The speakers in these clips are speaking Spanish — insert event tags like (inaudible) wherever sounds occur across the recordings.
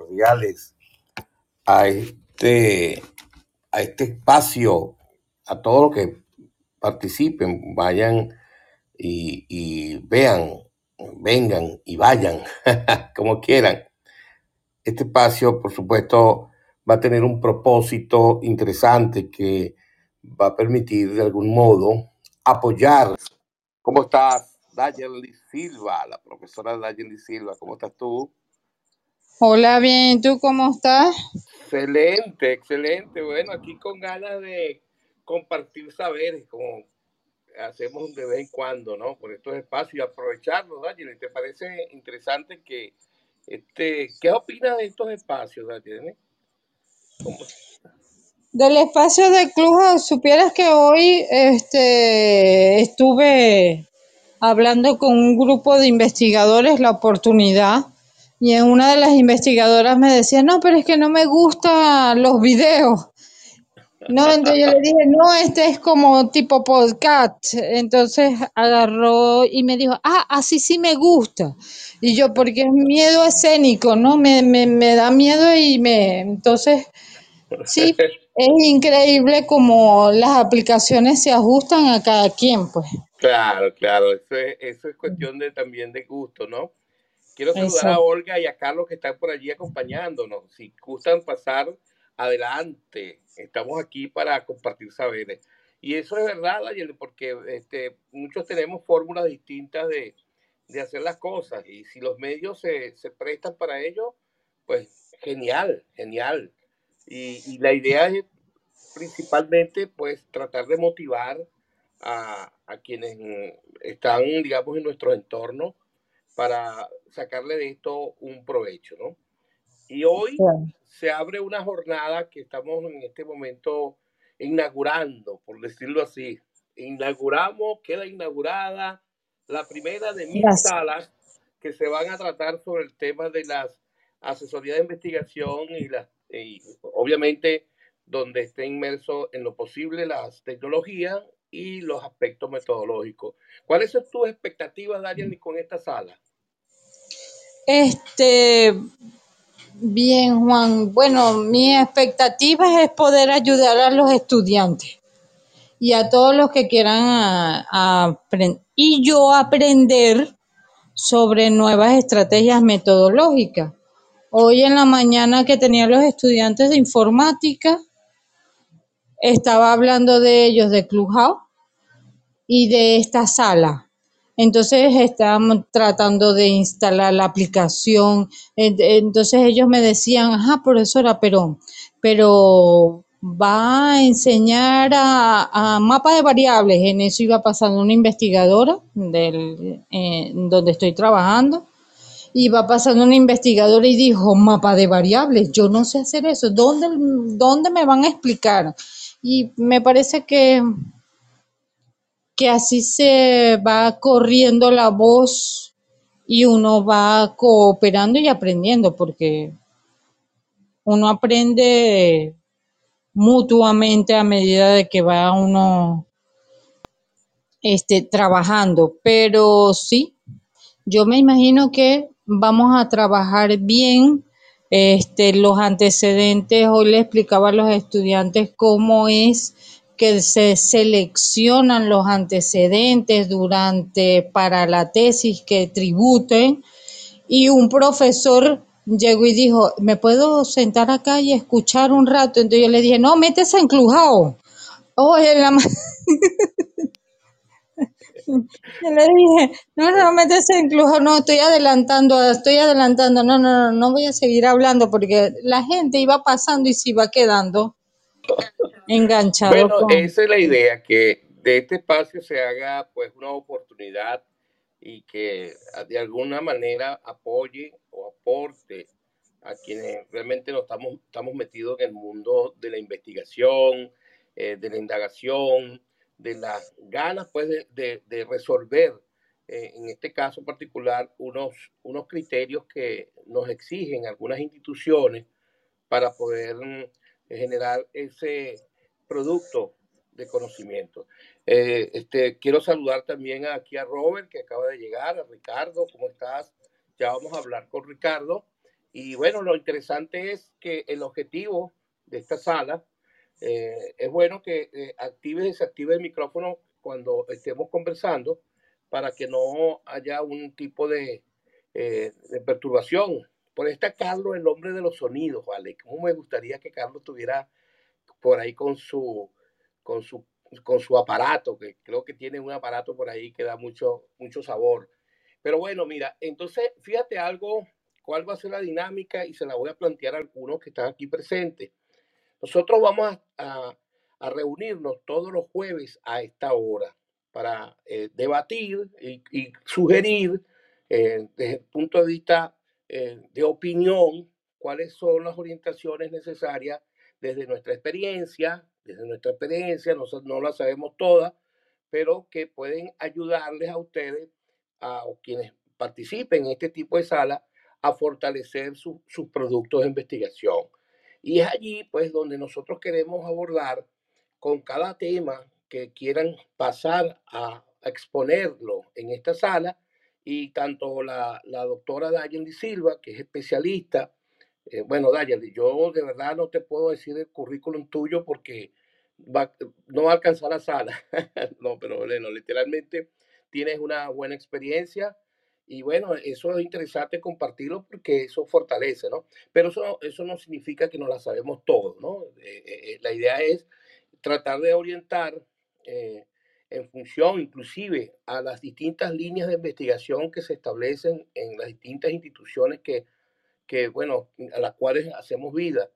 cordiales a este, a este espacio, a todos los que participen, vayan y, vean, vengan y vayan, (laughs) como quieran. Este espacio, por supuesto, va a tener un propósito interesante que va a permitir de algún modo apoyar. ¿Cómo estás, Dayeli Silva? La profesora Dayeli Silva, ¿cómo estás tú? Hola, bien, ¿tú cómo estás? Excelente, excelente. Bueno, aquí con ganas de compartir saberes, como hacemos de vez en cuando, ¿no? Por estos espacios y aprovecharlos, Dayeli. ¿Te parece interesante que, este, qué opinas de estos espacios, Dayeli? Del espacio de Clubhouse, supieras que hoy este, estuve hablando con un grupo de investigadores la oportunidad y en una de las investigadoras me decía, no, pero es que no me gustan los videos. No, entonces yo le dije, no, este es como tipo podcast. Entonces agarró y me dijo, ah, así sí me gusta. Y yo, porque es miedo escénico, ¿no? Me, me, me da miedo y me... Entonces, sí, es increíble como las aplicaciones se ajustan a cada quien, pues. Claro, claro, eso es, eso es cuestión de también de gusto, ¿no? Quiero saludar a Eso. Olga y a Carlos que están por allí acompañándonos. Si gustan pasar adelante, estamos aquí para compartir saberes. Y eso es verdad, Daniel, porque este, muchos tenemos fórmulas distintas de, de hacer las cosas y si los medios se, se prestan para ello, pues genial, genial. Y, y la idea es principalmente pues tratar de motivar a, a quienes están, digamos, en nuestro entorno para sacarle de esto un provecho, ¿no? Y hoy Claro. se abre una jornada que estamos en este momento inaugurando, por decirlo así. Inauguramos, queda inaugurada la primera de mil Las- salas que se van a tratar sobre el tema de las asesorías de investigación y, las, y obviamente donde esté inmerso en lo posible las tecnologías y los aspectos metodológicos. ¿Cuáles son tus expectativas, Daniel, con esta sala? Este, bien, Juan. Bueno, mi expectativa es poder ayudar a los estudiantes y a todos los que quieran a- y yo aprender sobre nuevas estrategias metodológicas. Hoy en la mañana que tenía los estudiantes de informática, estaba hablando de ellos de Clubhouse y de esta sala. Entonces estábamos tratando de instalar la aplicación. En- Entonces ellos me decían, ajá, profesora, pero, pero va a enseñar a, a mapa de variables. En eso iba pasando una investigadora del, eh, donde estoy trabajando. Iba pasando una investigadora y dijo, mapa de variables, yo no sé hacer eso. ¿Dónde, dónde me van a explicar? Y me parece que que así se va corriendo la voz y uno va cooperando y aprendiendo, porque uno aprende mutuamente a medida de que va uno este, trabajando. Pero sí, yo me imagino que vamos a trabajar bien. Este, los antecedentes, hoy le explicaba a los estudiantes cómo es que se seleccionan los antecedentes durante para la tesis que tributen y un profesor llegó y dijo, ¿me puedo sentar acá y escuchar un rato? Entonces yo le dije, no, métese en Clubhouse. Oye, la ma- (laughs) yo le dije, no, no, métese en Clubhouse. No, estoy adelantando, estoy adelantando. No, no, no, no voy a seguir hablando porque la gente iba pasando y se iba quedando enganchado Bueno, con... esa es la idea, que de este espacio se haga pues una oportunidad y que ah, de alguna manera apoye o aporte a quienes realmente nos estamos, estamos metidos en el mundo de la investigación, eh, de la indagación, de las ganas pues de, de- de resolver, eh, en este caso particular, unos, unos criterios que nos exigen algunas instituciones para poder mm, generar ese producto de conocimiento. Eh, este, quiero saludar también aquí a Robert, que acaba de llegar, a Ricardo, ¿cómo estás? Ya vamos a hablar con Ricardo. Y bueno, lo interesante es que el objetivo de esta sala eh, es bueno que eh, active y desactive el micrófono cuando estemos conversando para que no haya un tipo de, de perturbación. Por esta Carlos, el hombre de los sonidos, ¿vale? ¿Cómo me gustaría que Carlos estuviera por ahí con su, con su, con su aparato, que creo que tiene un aparato por ahí que da mucho, mucho sabor. Pero bueno, mira, entonces fíjate algo, cuál va a ser la dinámica y se la voy a plantear a algunos que están aquí presentes. Nosotros vamos a, a, reunirnos todos los jueves a esta hora para eh, debatir y, y sugerir eh, desde el punto de vista eh, de opinión cuáles son las orientaciones necesarias desde nuestra experiencia, desde nuestra experiencia, nosotros no la sabemos todas, pero que pueden ayudarles a ustedes, a quienes participen en este tipo de sala, a fortalecer sus productos de investigación. Y es allí, pues, donde nosotros queremos abordar con cada tema que quieran pasar a, exponerlo en esta sala, y tanto la, la doctora Dayeli Silva, que es especialista eh, bueno, Dayali, yo de verdad no te puedo decir el currículum tuyo porque no va a alcanzar la sala. (laughs) no, pero bueno, literalmente tienes una buena experiencia y bueno, eso es interesante compartirlo porque eso fortalece, ¿no? Pero eso, eso no significa que no la sabemos todo, ¿no? Eh, eh, la idea es tratar de orientar en función inclusive a las distintas líneas de investigación que se establecen en las distintas instituciones que que, bueno, a las cuales hacemos vida.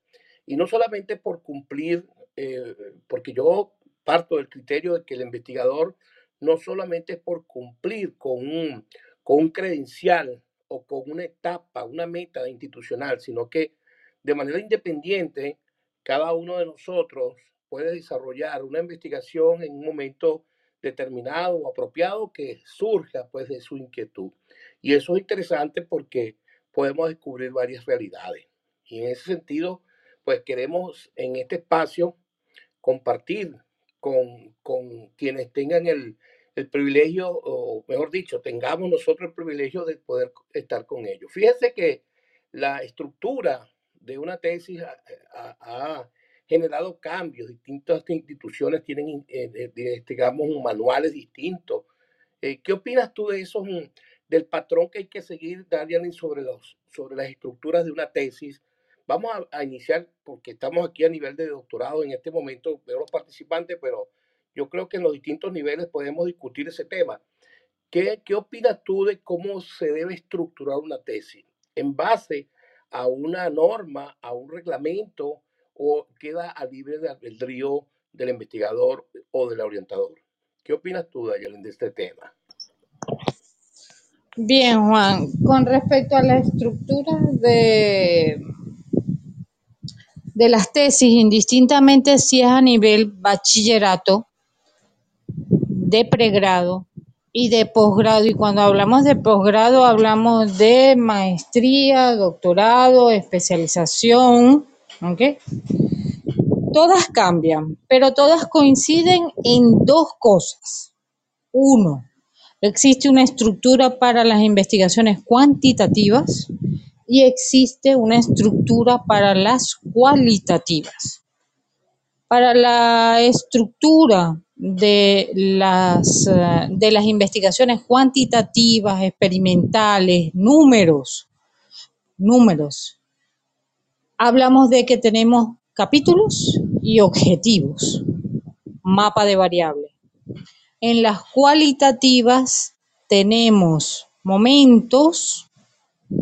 Y no solamente por cumplir, eh, porque yo parto del criterio de que el investigador no solamente es por cumplir con un, con un credencial o con una etapa, una meta institucional, sino que de manera independiente, cada uno de nosotros puede desarrollar una investigación en un momento determinado o apropiado que surja pues de su inquietud. Y eso es interesante porque podemos descubrir varias realidades. Y en ese sentido, pues queremos en este espacio compartir con, con quienes tengan el, el, privilegio, o mejor dicho, tengamos nosotros el privilegio de poder estar con ellos. Fíjense que la estructura de una tesis ha, generado cambios. Distintas instituciones tienen, eh, digamos, manuales distintos. Eh, ¿Qué opinas tú de esos del patrón que hay que seguir, Daniel, sobre, los, sobre las estructuras de una tesis. Vamos a, iniciar, porque estamos aquí a nivel de doctorado en este momento, veo los participantes, pero yo creo que en los distintos niveles podemos discutir ese tema. ¿Qué, ¿Qué opinas tú de cómo se debe estructurar una tesis? ¿En base a una norma, a un reglamento, o queda a libre albedrío del investigador o del orientador? ¿Qué opinas tú, Dayalen, de este tema? Bien, Juan, con respecto a la estructura de, de las tesis, indistintamente si es a nivel bachillerato, de pregrado y de posgrado, y cuando hablamos de posgrado hablamos de maestría, doctorado, especialización, ¿ok? Todas cambian, pero todas coinciden en dos cosas. Uno, Existe una estructura para las investigaciones cuantitativas y existe una estructura para las cualitativas. Para la estructura de las, eh, de las investigaciones cuantitativas, experimentales, números, números, hablamos de que tenemos capítulos y objetivos, mapa de variables. En las cualitativas tenemos momentos,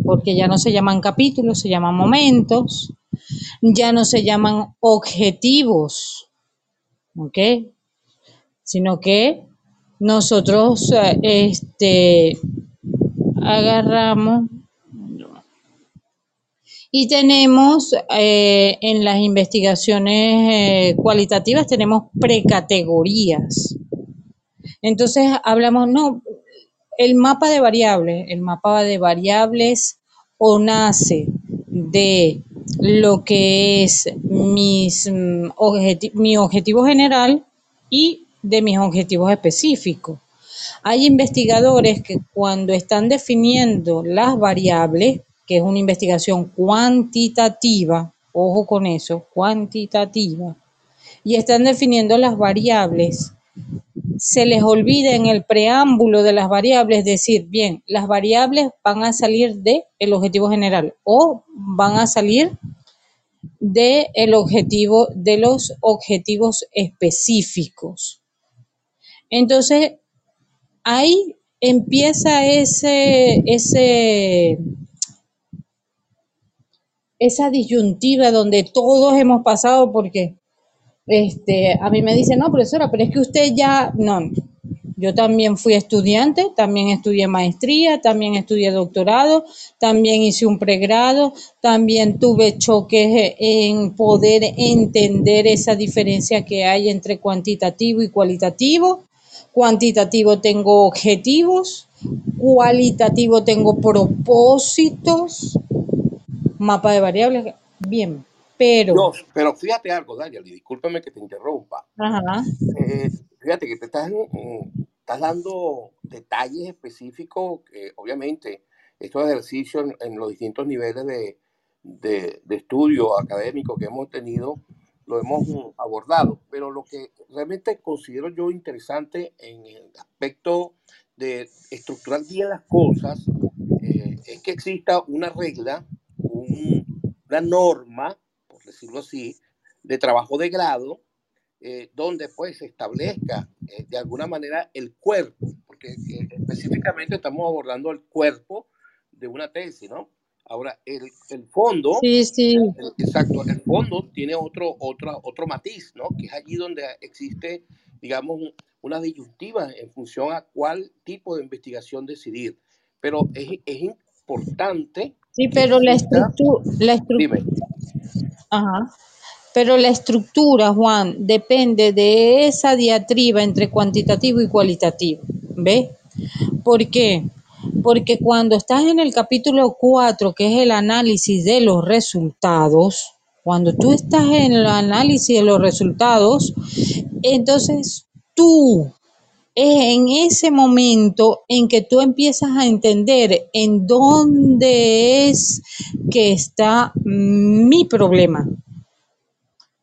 porque ya no se llaman capítulos, se llaman momentos, ya no se llaman objetivos, ¿ok? Sino que nosotros este, agarramos y tenemos eh, en las investigaciones eh, cualitativas, tenemos precategorías. Entonces hablamos, no, el mapa de variables, el mapa de variables o nace de lo que es mm, mi objetivo general y de mis objetivos específicos. Hay investigadores que cuando están definiendo las variables, que es una investigación cuantitativa, ojo con eso, cuantitativa, y están definiendo las variables, se les olvida en el preámbulo de las variables decir, bien, las variables van a salir del el objetivo general o van a salir de objetivo de los objetivos específicos. Entonces, ahí empieza ese, ese, esa disyuntiva donde todos hemos pasado porque este, a mí me dicen, no, profesora, pero es que usted ya, no, yo también fui estudiante, también estudié maestría, también estudié doctorado, también hice un pregrado, también tuve choques en poder entender esa diferencia que hay entre cuantitativo y cualitativo. Cuantitativo tengo objetivos, cualitativo tengo propósitos, mapa de variables, bien, pero... No, pero fíjate algo, Daniel, y discúlpame que te interrumpa. Ajá. Eh, fíjate que te estás, mm, estás dando detalles específicos que obviamente estos ejercicios en, en los distintos niveles de, de, de, estudio académico que hemos tenido lo hemos abordado, pero lo que realmente considero yo interesante en el aspecto de estructurar bien las cosas eh, es que exista una regla, un, una norma, por decirlo así, de trabajo de grado eh, donde pues se establezca eh, de alguna manera el cuerpo, porque eh, específicamente estamos abordando el cuerpo de una tesis, ¿no? Ahora, el, el fondo, sí, sí. El, exacto, el fondo tiene otro, otro, otro matiz, ¿no? Que es allí donde existe, digamos, una disyuntiva en función a cuál tipo de investigación decidir. Pero es, es importante. Sí, pero la estructura. La. Ajá. Pero la estructura, Juan, depende de esa diatriba entre cuantitativo y cualitativo. ¿Ves? ¿Por qué? Porque cuando estás en el capítulo 4, que es el análisis de los resultados, cuando tú estás en el análisis de los resultados, entonces tú es en ese momento en que tú empiezas a entender en dónde es que está mi problema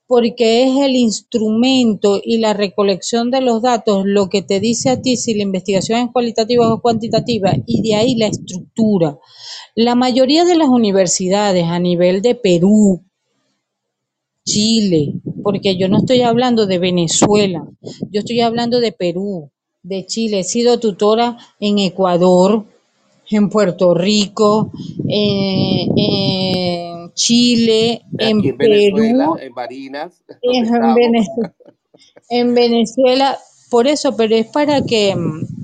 porque es el instrumento y la recolección de los datos lo que te dice a ti si la investigación es cualitativa o cuantitativa y de ahí la estructura. La mayoría de las universidades a nivel de Perú, Chile, porque yo no estoy hablando de Venezuela, yo estoy hablando de Perú, de Chile, he sido tutora en Ecuador, en Puerto Rico, eh, en Chile, en, en Perú, Venezuela, en Barinas, (laughs) en, Venezuela, en Venezuela, por eso, pero es para que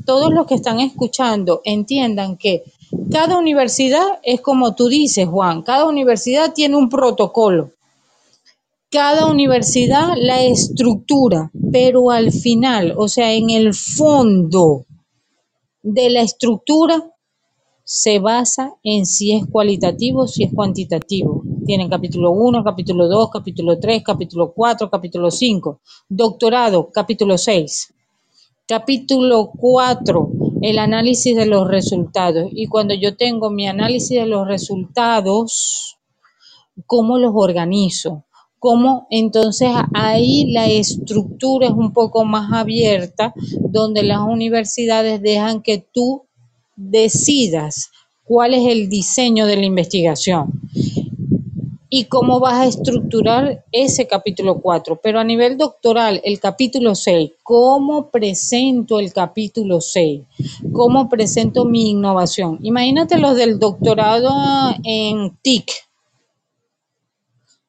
todos los que están escuchando entiendan que cada universidad es como tú dices, Juan, cada universidad tiene un protocolo. Cada universidad la estructura, pero al final, o sea, en el fondo de la estructura se basa en si es cualitativo si es cuantitativo. Tienen capítulo 1, capítulo 2, capítulo 3, capítulo 4, capítulo 5. Doctorado, capítulo 6. Capítulo 4, el análisis de los resultados. Y cuando yo tengo mi análisis de los resultados, ¿cómo los organizo? Cómo entonces ahí la estructura es un poco más abierta, donde las universidades dejan que tú decidas cuál es el diseño de la investigación y cómo vas a estructurar ese capítulo 4. Pero a nivel doctoral, el capítulo 6, ¿cómo presento el capítulo 6? ¿Cómo presento mi innovación? Imagínate los del doctorado en TIC.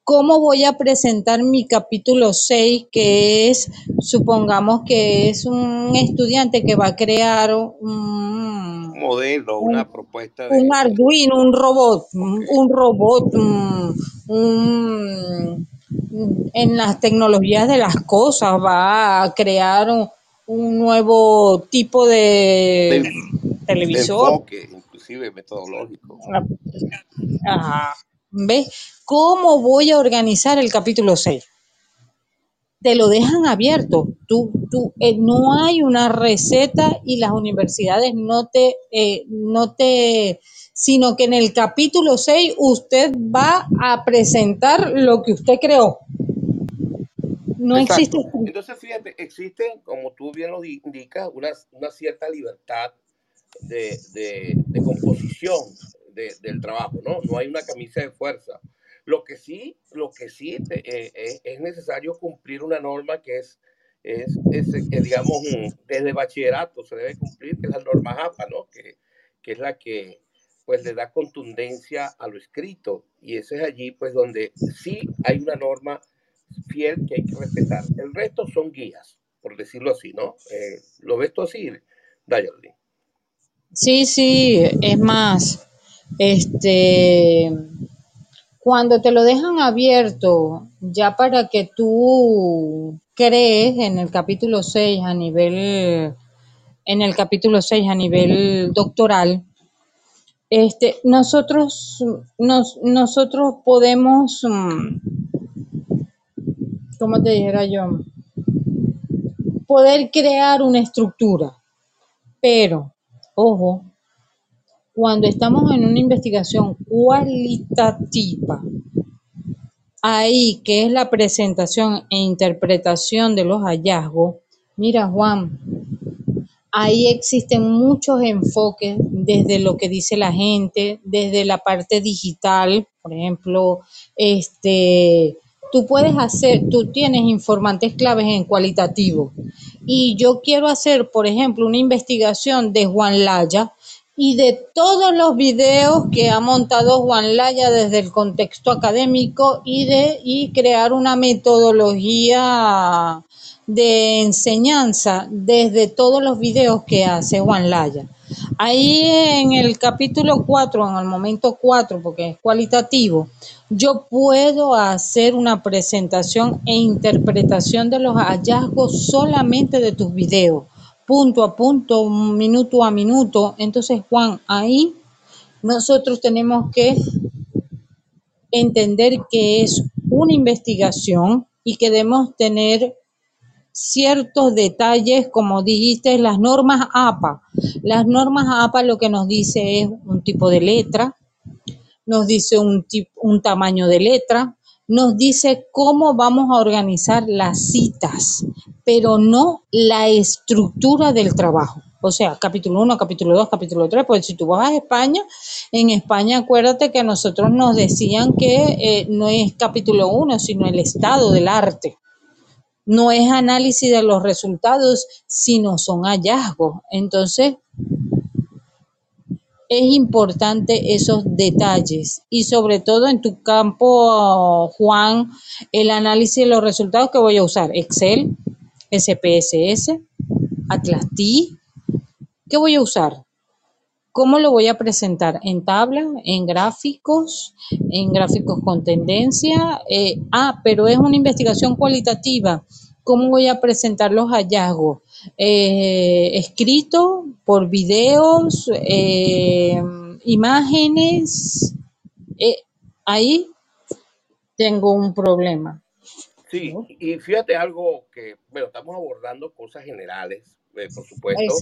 ¿Cómo voy a presentar mi capítulo 6, que es, supongamos que es un estudiante que va a crear un modelo, un, una propuesta de... un Arduino, un robot, un robot, un, un, en las tecnologías de las cosas, va a crear un, un nuevo tipo de, de televisor. De enfoque, inclusive metodológico. Ajá. ¿Ves? ¿Cómo voy a organizar el capítulo 6? Te lo dejan abierto. Tú, tú, eh, no hay una receta y las universidades no te, eh, no te sino que en el capítulo 6 usted va a presentar lo que usted creó. No existe. Entonces, fíjate, existe, como tú bien lo indicas, una, una cierta libertad de, de, composición del trabajo, ¿no? No hay una camisa de fuerza. Lo que sí, lo que sí eh, es necesario cumplir una norma que es, es, es, digamos, desde bachillerato se debe cumplir, que es la norma APA, ¿no? Que, que es la que pues le da contundencia a lo escrito y ese es allí pues donde sí hay una norma fiel que hay que respetar. El resto son guías, por decirlo así, ¿no? Eh, ¿Lo ves tú así, Dayaldi? Sí, sí, es más, este, cuando te lo dejan abierto ya para que tú crees en el capítulo 6 a nivel, en el capítulo 6 a nivel doctoral, este, nosotros, nos, nosotros podemos, mm, ¿cómo te dijera yo? Poder crear una estructura, pero, ojo, cuando estamos en una investigación cualitativa, ahí que es la presentación e interpretación de los hallazgos, mira Juan, ahí existen muchos enfoques desde lo que dice la gente, desde la parte digital, por ejemplo, este, tú puedes hacer, tú tienes informantes claves en cualitativo. Y yo quiero hacer, por ejemplo, una investigación de Juan Laya y de todos los videos que ha montado Juan Laya desde el contexto académico y de y crear una metodología de enseñanza desde todos los videos que hace Juan Laya. Ahí en el capítulo 4, en el momento 4, porque es cualitativo, yo puedo hacer una presentación e interpretación de los hallazgos solamente de tus videos, punto a punto, minuto a minuto. Entonces, Juan, ahí nosotros tenemos que entender que es una investigación y que debemos tener ciertos detalles, como dijiste, las normas APA. Las normas APA lo que nos dice es un tipo de letra, nos dice un, un tamaño de letra, nos dice cómo vamos a organizar las citas, pero no la estructura del trabajo. O sea, capítulo 1, capítulo 2, capítulo 3, pues si tú vas a España, en España acuérdate que a nosotros nos decían que eh, no es capítulo 1, sino el estado del arte no es análisis de los resultados, sino son hallazgos. Entonces, es importante esos detalles y sobre todo en tu campo, Juan, el análisis de los resultados que voy a usar, Excel, SPSS, Atlas T, ¿qué voy a usar? ¿Cómo lo voy a presentar? ¿En tabla? ¿En gráficos? ¿En gráficos con tendencia? Eh, ah, pero es una investigación cualitativa. ¿Cómo voy a presentar los hallazgos? Eh, ¿Escrito? ¿Por videos? Eh, ¿Imágenes? ahí tengo un problema. Sí, y fíjate algo que, bueno, estamos abordando cosas generales, eh, por supuesto,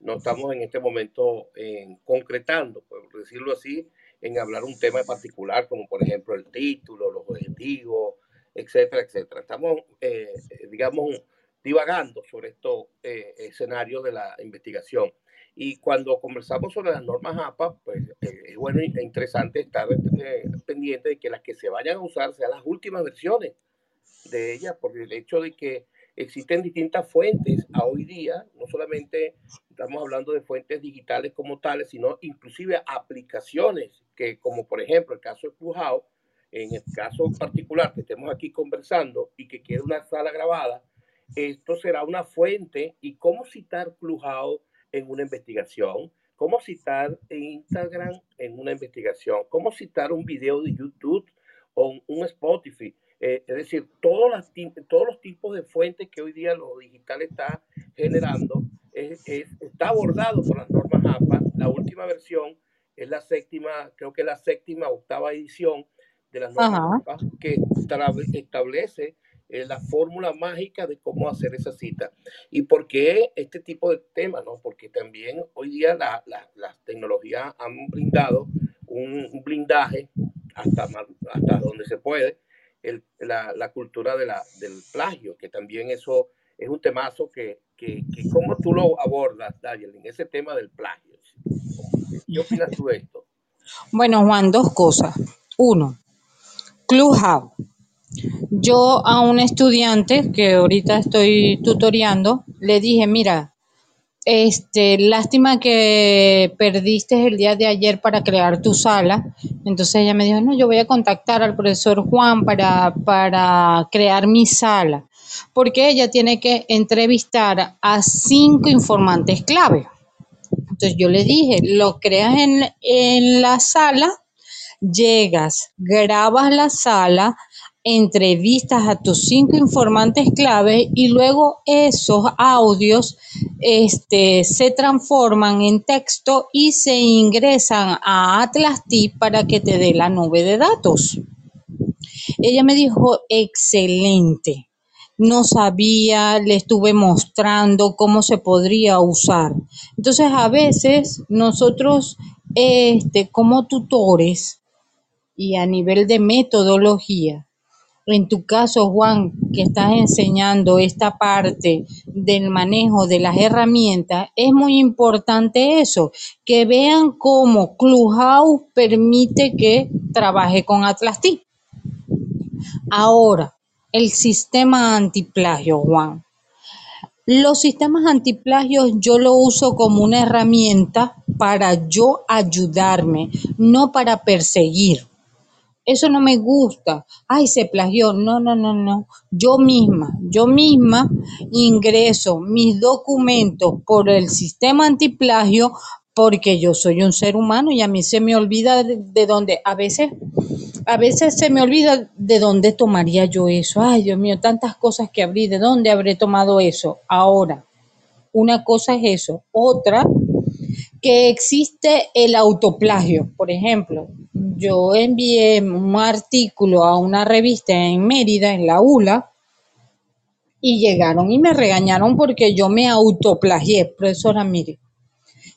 no estamos en este momento en concretando, por decirlo así, en hablar un tema en particular, como por ejemplo el título, los objetivos, etcétera, etcétera. Estamos, eh, digamos, divagando sobre estos eh, escenarios de la investigación. Y cuando conversamos sobre las normas APA, pues es bueno e interesante estar pendiente de que las que se vayan a usar sean las últimas versiones de ellas, por el hecho de que existen distintas fuentes a hoy día, no solamente estamos hablando de fuentes digitales como tales, sino inclusive aplicaciones que, como por ejemplo el caso de Clubhouse, en el caso particular que estemos aquí conversando y que quede una sala grabada, esto será una fuente y cómo citar Clubhouse en una investigación, cómo citar Instagram en una investigación, cómo citar un video de YouTube o un Spotify eh, es decir, todos, las, todos los tipos de fuentes que hoy día lo digital está generando está abordado por las normas APA. La última versión es la séptima, creo que la séptima, octava edición de las normas APA, que establece eh, la fórmula mágica de cómo hacer esa cita. ¿Y por qué este tipo de temas? No? Porque también hoy día las la, tecnologías han brindado un, blindaje hasta, hasta donde se puede el, la, la, cultura de la, del plagio, que también eso es un temazo que, que, que ¿cómo tú lo abordas, en ese tema del plagio? ¿Qué opinas esto? Bueno, Juan, dos cosas. Uno, Clubhouse. Yo a un estudiante que ahorita estoy tutoreando, le dije, mira, este, lástima que perdiste el día de ayer para crear tu sala. Entonces ella me dijo, no, yo voy a contactar al profesor Juan para, para crear mi sala, porque ella tiene que entrevistar a cinco informantes clave. Entonces yo le dije, lo creas en, en la sala, llegas, grabas la sala, entrevistas a tus cinco informantes clave y luego esos audios este, se transforman en texto y se ingresan a Atlas T para que te dé la nube de datos. Ella me dijo, excelente. No sabía, le estuve mostrando cómo se podría usar. Entonces, a veces nosotros, este, como tutores y a nivel de metodología, en tu caso, Juan, que estás enseñando esta parte del manejo de las herramientas, es muy importante eso, que vean cómo Clubhouse permite que trabaje con Atlas T. Ahora, el sistema antiplagio, Juan. Los sistemas antiplagios yo lo uso como una herramienta para yo ayudarme, no para perseguir. Eso no me gusta. Ay, se plagió. No, no, no, no. Yo misma, yo misma ingreso mis documentos por el sistema antiplagio porque yo soy un ser humano y a mí se me olvida de, de dónde, a veces, a veces se me olvida de dónde tomaría yo eso. Ay, Dios mío, tantas cosas que abrí, ¿de dónde habré tomado eso? Ahora, una cosa es eso. Otra, que existe el autoplagio. Por ejemplo, yo envié un artículo a una revista en Mérida, en la ULA, y llegaron y me regañaron porque yo me autoplagié, profesora mire.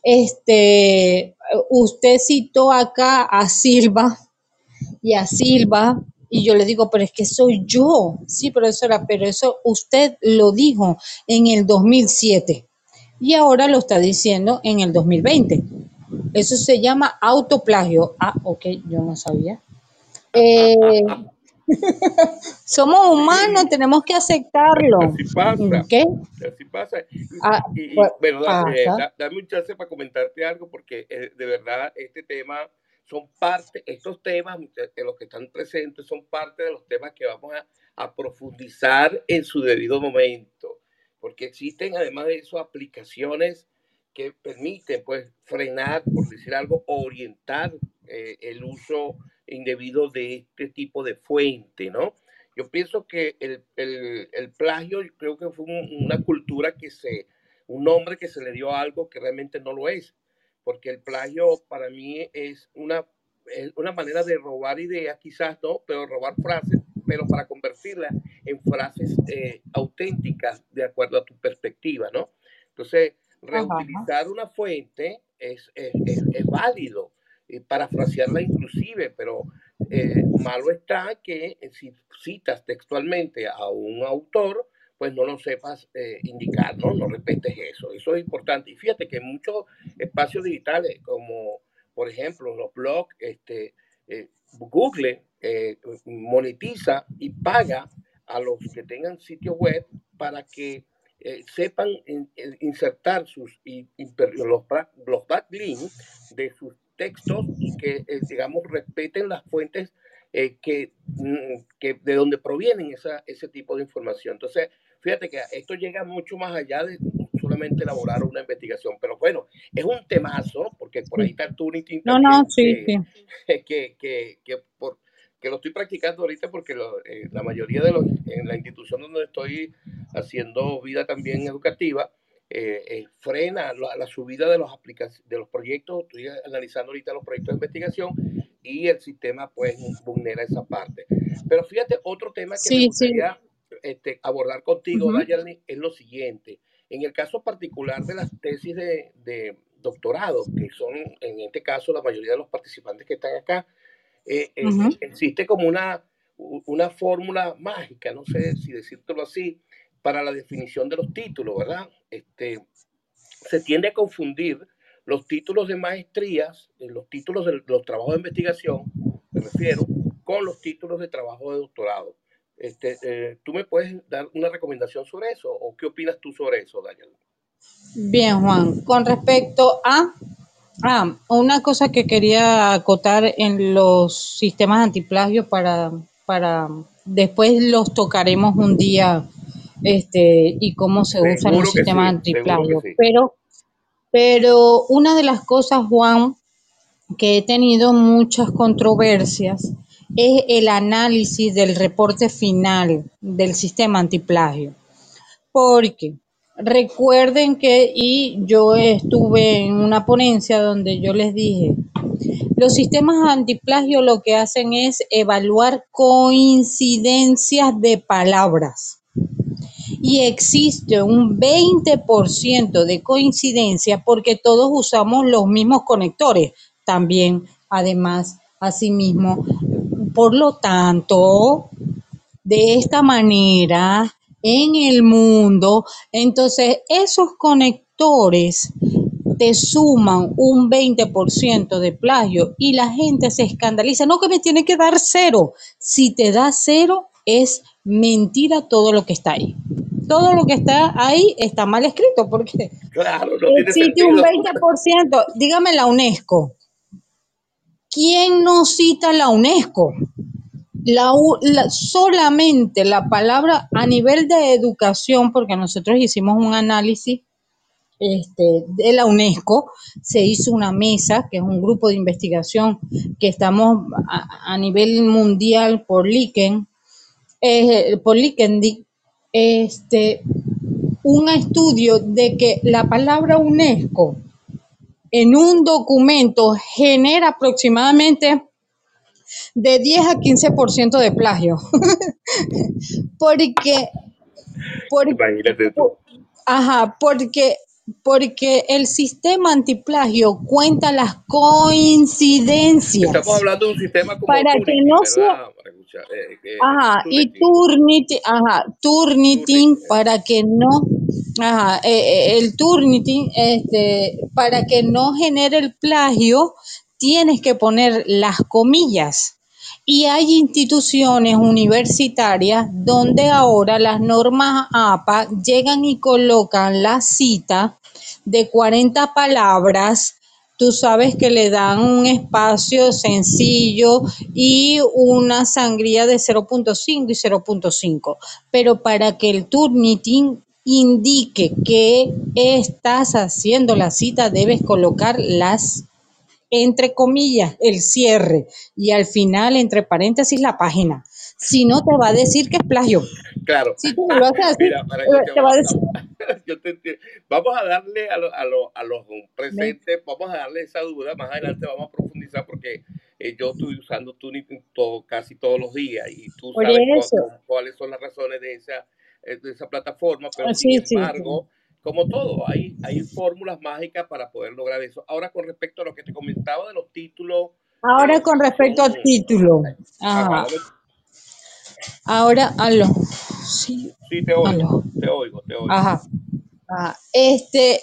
Este, usted citó acá a Silva y a Silva, y yo le digo, pero es que soy yo. Sí, profesora, pero eso usted lo dijo en el 2007 y ahora lo está diciendo en el 2020. Eso se llama autoplagio. Ah, ok, yo no sabía. Eh, (laughs) somos humanos, tenemos que aceptarlo. Así pasa. ¿Qué? Así pasa. Y, ah, y, pues, eh, dame un chance para comentarte algo, porque eh, de verdad este tema son parte, estos temas, de los que están presentes, son parte de los temas que vamos a, a profundizar en su debido momento porque existen además de eso aplicaciones que permiten pues frenar, por decir algo, orientar eh, el uso indebido de este tipo de fuente, ¿no? Yo pienso que el, el, el plagio, creo que fue una cultura que se, un nombre que se le dio a algo que realmente no lo es, porque el plagio para mí es una, es una manera de robar ideas, quizás no, pero robar frases pero para convertirla en frases eh, auténticas de acuerdo a tu perspectiva, ¿no? Entonces, reutilizar una fuente es, es, es, válido, y parafrasearla inclusive, pero eh, malo está que si citas textualmente a un autor, pues no lo sepas eh, indicar, ¿no? No respetes eso. Eso es importante. Y fíjate que en muchos espacios digitales, como por ejemplo los blogs, este, eh, Google eh, monetiza y paga a los que tengan sitio web para que eh, sepan insertar sus los, los backlinks de sus textos y que, digamos, respeten las fuentes que, mm, que, de donde provienen esa, ese tipo de información. Entonces, fíjate que esto llega mucho más allá de solamente elaborar una investigación, pero bueno, es un temazo, porque por ahí está el Tunity. No, no, sí, que, sí. (laughs) Que, que, que, por, que lo estoy practicando ahorita porque lo, eh, la mayoría de los, en la institución donde estoy haciendo vida también educativa, eh, eh, frena la, la, subida de los, de los proyectos, estoy analizando ahorita los proyectos de investigación y el sistema pues vulnera esa parte. Pero fíjate, otro tema que sí, me gustaría sí. este, abordar contigo, uh -huh. Dayani, es lo siguiente. En el caso particular de las tesis de, de, doctorado, que son en este caso la mayoría de los participantes que están acá, eh, eh, existe como una, una fórmula mágica, no sé si decírtelo así, para la definición de los títulos, ¿verdad? Este, se tiende a confundir los títulos de maestrías, los títulos de los trabajos de investigación, me refiero, con los títulos de trabajo de doctorado. Este, eh, ¿Tú me puedes dar una recomendación sobre eso o qué opinas tú sobre eso, Daniel? Bien, Juan. Con respecto a ah, una cosa que quería acotar en los sistemas antiplagio para, para después los tocaremos un día este, y cómo se usan los sistemas antiplagio. Pero, pero una de las cosas, Juan, que he tenido muchas controversias es el análisis del reporte final del sistema antiplagio. Porque recuerden que, y yo estuve en una ponencia donde yo les dije, los sistemas antiplagio lo que hacen es evaluar coincidencias de palabras. Y existe un 20% de coincidencia porque todos usamos los mismos conectores. También, además, asimismo, por lo tanto, de esta manera, en el mundo, entonces esos conectores te suman un 20% de plagio y la gente se escandaliza. No que me tiene que dar cero. Si te da cero, es mentira todo lo que está ahí. Todo lo que está ahí está mal escrito porque claro, (laughs) existe un 20%. Dígame la UNESCO. ¿Quién no cita la UNESCO? La, solamente la palabra a nivel de educación, porque nosotros hicimos un análisis este, de la UNESCO, se hizo una mesa, que es un grupo de investigación que estamos a, nivel mundial por Liken, este, un estudio de que la palabra UNESCO en un documento genera aproximadamente de 10 a 15% de plagio. (laughs) porque, porque, Ajá, porque, porque el sistema antiplagio cuenta las coincidencias. Estamos hablando de un sistema como para que no sea eh, eh, ajá, y Turnitin, ajá, Turnitin para que no, ajá, eh, el Turnitin, este, para que no genere el plagio, tienes que poner las comillas. Y hay instituciones universitarias donde ahora las normas APA llegan y colocan la cita de 40 palabras tú sabes que le dan un espacio sencillo y una sangría de 0.5 y 0.5. Pero para que el Turnitin indique que estás haciendo la cita, debes colocar las entre comillas, el cierre y al final, entre paréntesis, la página. Si no, te va a decir que es plagio. Claro. Si tú lo haces así, te, va a decir. (laughs) Yo te vamos a darle a, a, los presentes, vamos a darle esa duda. Más adelante vamos a profundizar porque eh, yo estoy usando Tuning todo, casi todos los días y tú sabes cuáles son las razones de esa, eh, de esa plataforma, pero ah, sin embargo como todo, hay, hay fórmulas mágicas para poder lograr eso. Ahora, con respecto a lo que te comentaba de los títulos. Ahora, con respecto al título. Ahora, aló. Sí, sí te oigo, te oigo, te oigo. Ajá. Este,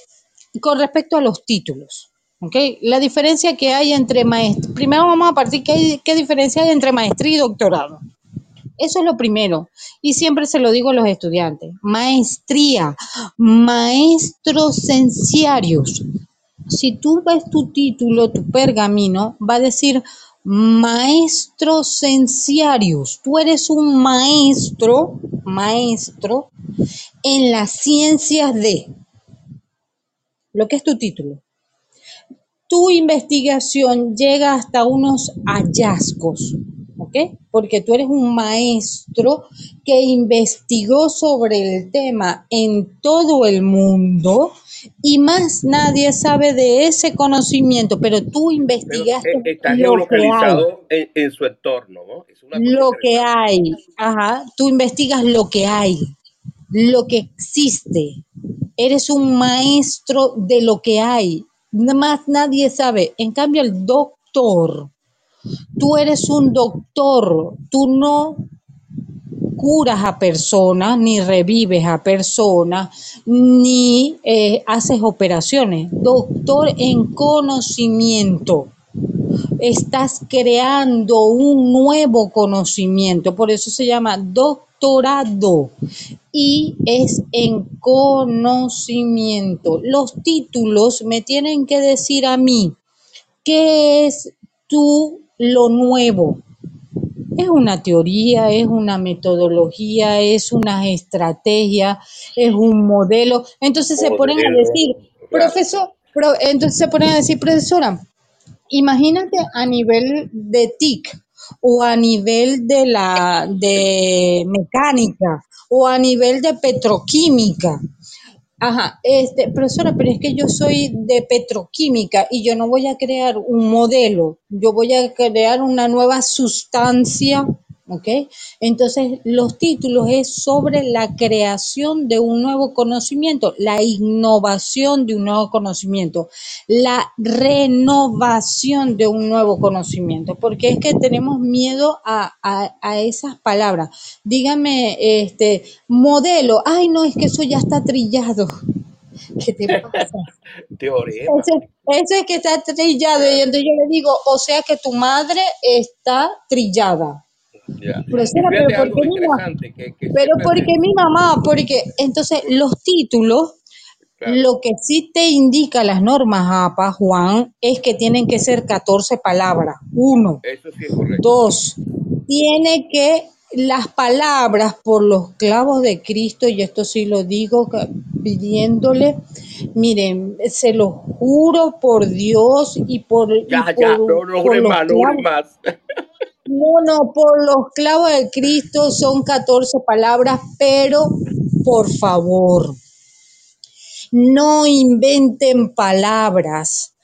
con respecto a los títulos, ¿ok? La diferencia que hay entre maestría, primero vamos a partir, ¿qué, ¿qué diferencia hay entre maestría y doctorado? Eso es lo primero. Y siempre se lo digo a los estudiantes. Maestría, maestros cenciarios. Si tú ves tu título, tu pergamino, va a decir maestro cenciarius. Tú eres un maestro, maestro en las ciencias de lo que es tu título. Tu investigación llega hasta unos hallazgos, porque tú eres un maestro que investigó sobre el tema en todo el mundo y más nadie sabe de ese conocimiento, pero tú investigaste está lo que hay. En, su entorno, ¿no? lo que hay, ajá, tú investigas lo que hay, lo que existe. Eres un maestro de lo que hay más nadie sabe. En cambio, el doctor, tú eres un doctor, tú no curas a personas, ni revives a personas, ni eh, haces operaciones. Doctor en conocimiento. Estás creando un nuevo conocimiento, por eso se llama doctorado y es en conocimiento. Los títulos me tienen que decir a mí qué es tú lo nuevo, es una teoría, es una metodología, es una estrategia, es un modelo. Entonces se ponen a decir, profesor, pro, entonces se ponen a decir, profesora, imagínate a nivel de TIC o a nivel de la de mecánica o a nivel de petroquímica. Ajá, este, profesora, pero es que yo soy de petroquímica y yo no voy a crear un modelo, yo voy a crear una nueva sustancia, ¿ok? Entonces, los títulos es sobre la creación de un nuevo conocimiento, la innovación de un nuevo conocimiento, la renovación de un nuevo conocimiento, porque es que tenemos miedo a, a, a esas palabras. Dígame, este, modelo, ay, no, es que eso ya está trillado. (laughs) ¿Qué te pasa? (laughs) Teorema. Eso, eso, es que está trillado. Y entonces yo le digo, o sea que tu madre está trillada. Pero porque mi mamá, porque entonces los títulos, Claro, lo que sí te indica las normas APA, Juan, es que tienen que ser 14 palabras. Uno. eso sí es correcto. Dos, tiene que las palabras por los clavos de Cristo, y esto sí lo digo pidiéndole, miren, se lo juro por Dios y por, y Ya, ya, no, no por jures los más, no clavos. más. No, no, por los clavos de Cristo son 14 palabras, pero por favor, no inventen palabras.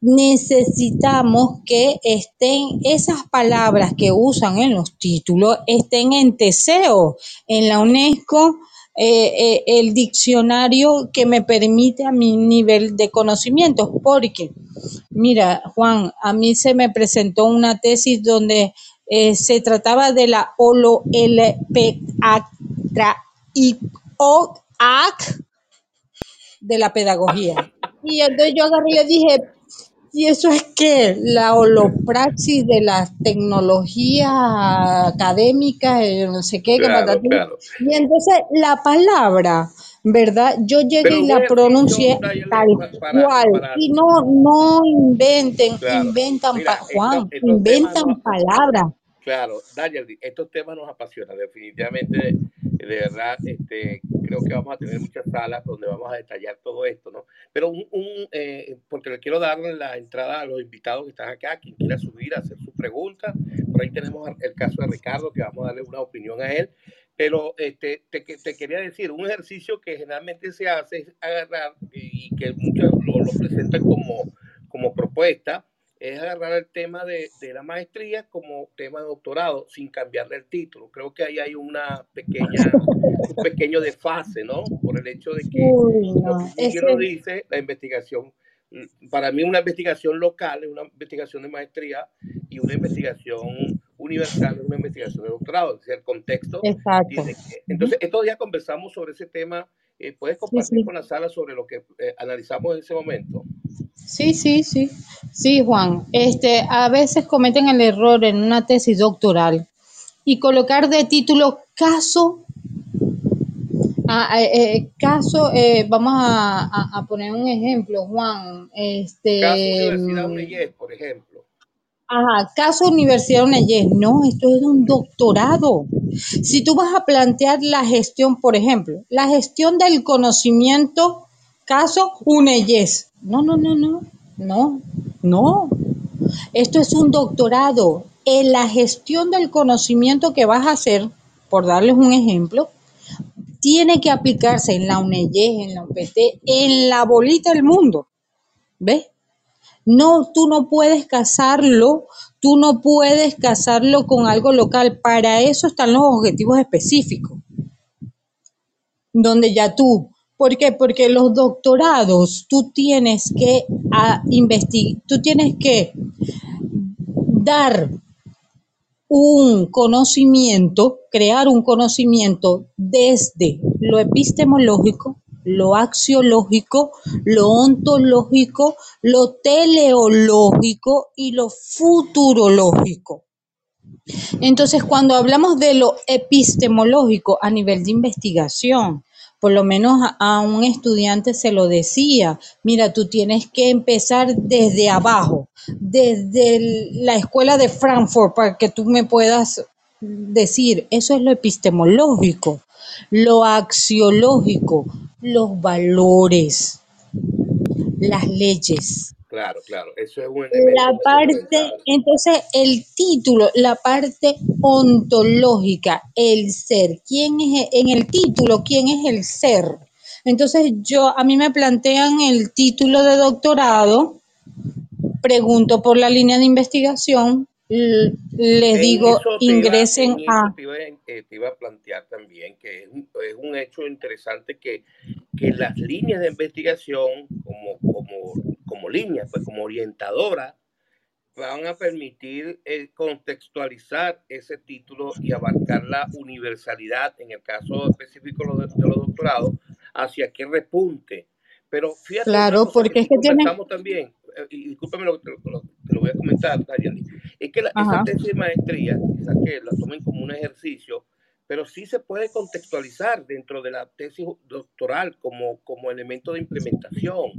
Necesitamos que estén esas palabras que usan en los títulos estén en Teseo, en la UNESCO, eh, eh, el diccionario que me permite a mi nivel de conocimientos, porque mira, Juan, a mí se me presentó una tesis donde eh, se trataba de la OLPAC de la pedagogía. Y entonces yo agarré y le dije, ¿y eso es qué? La holopraxis de las tecnologías académicas, eh, no sé qué, que Claro, claro. Y entonces la palabra, ¿verdad? Yo llegué Pero y la pronuncié tal cual. Y no, no inventen, claro. inventan, Mira, pa- estos, Juan, estos inventan nos, palabras. claro, Nayeli, estos temas nos apasionan, definitivamente, de verdad, este, creo que vamos a tener muchas salas donde vamos a detallar todo esto, ¿no? Pero un, un eh, porque le quiero dar la entrada a los invitados que están acá, quien quiera subir hacer sus preguntas, por ahí tenemos el caso de Ricardo, que vamos a darle una opinión a él, pero este, te, te quería decir, un ejercicio que generalmente se hace es agarrar, y que muchos lo, lo presentan como, como propuesta, es agarrar el tema de, de, la maestría como tema de doctorado sin cambiarle el título. Creo que ahí hay una pequeña, un pequeño desfase, ¿no? Por el hecho de que Uy, no, que ese, lo dice, la investigación, para mí una investigación local es una investigación de maestría y una investigación universal es una investigación de doctorado. Es decir, el contexto exacto. que... Entonces, estos días conversamos sobre ese tema. Eh, ¿Puedes compartir sí. con la sala sobre lo que eh, analizamos en ese momento? Sí, sí, sí. Sí, Juan. Este, a veces cometen el error en una tesis doctoral y colocar de título caso, ah, eh, caso, vamos a, a- a poner un ejemplo, Juan. Caso Este, Universidad UNEYES, por ejemplo. Ajá, caso Universidad UNEYES. No, esto es un doctorado. Si tú vas a plantear la gestión, por ejemplo, la gestión del conocimiento, caso UNEYES. No, no, no, no, no, no. Esto es un doctorado en la gestión del conocimiento que vas a hacer, por darles un ejemplo, tiene que aplicarse en la UNEYES, en la UPT, en la bolita del mundo. ¿Ves? No, tú no puedes casarlo, tú no puedes casarlo con algo local. Para eso están los objetivos específicos, donde ya tú ¿Por qué? Porque los doctorados tú tienes que investigar, tú tienes que dar un conocimiento, crear un conocimiento desde lo epistemológico, lo axiológico, lo ontológico, lo teleológico y lo futurológico. Entonces, cuando hablamos de lo epistemológico a nivel de investigación, por lo menos a, un estudiante se lo decía, mira, tú tienes que empezar desde abajo, desde la escuela de Frankfurt, para que tú me puedas decir, eso es lo epistemológico, lo axiológico, los valores, las leyes. Claro, claro, eso es un La parte, entonces el título, la parte ontológica, el ser, ¿quién es en el título? ¿Quién es el ser? Entonces yo, a mí me plantean el título de doctorado, pregunto por la línea de investigación, les digo, ingresen a... Eh, te iba, a plantear también que es un, es un hecho interesante que, que, las líneas de investigación como, como, como líneas, pues como orientadora, van a permitir eh, contextualizar ese título y abarcar la universalidad, en el caso específico de, de los doctorados, hacia qué repunte. Pero fíjate, claro, porque es que tienen... también, y discúlpame lo, que lo, lo, voy a comentar, Dariani, es que la, esa tesis de maestría, quizás que la tomen como un ejercicio, pero sí se puede contextualizar dentro de la tesis doctoral como, como elemento de implementación,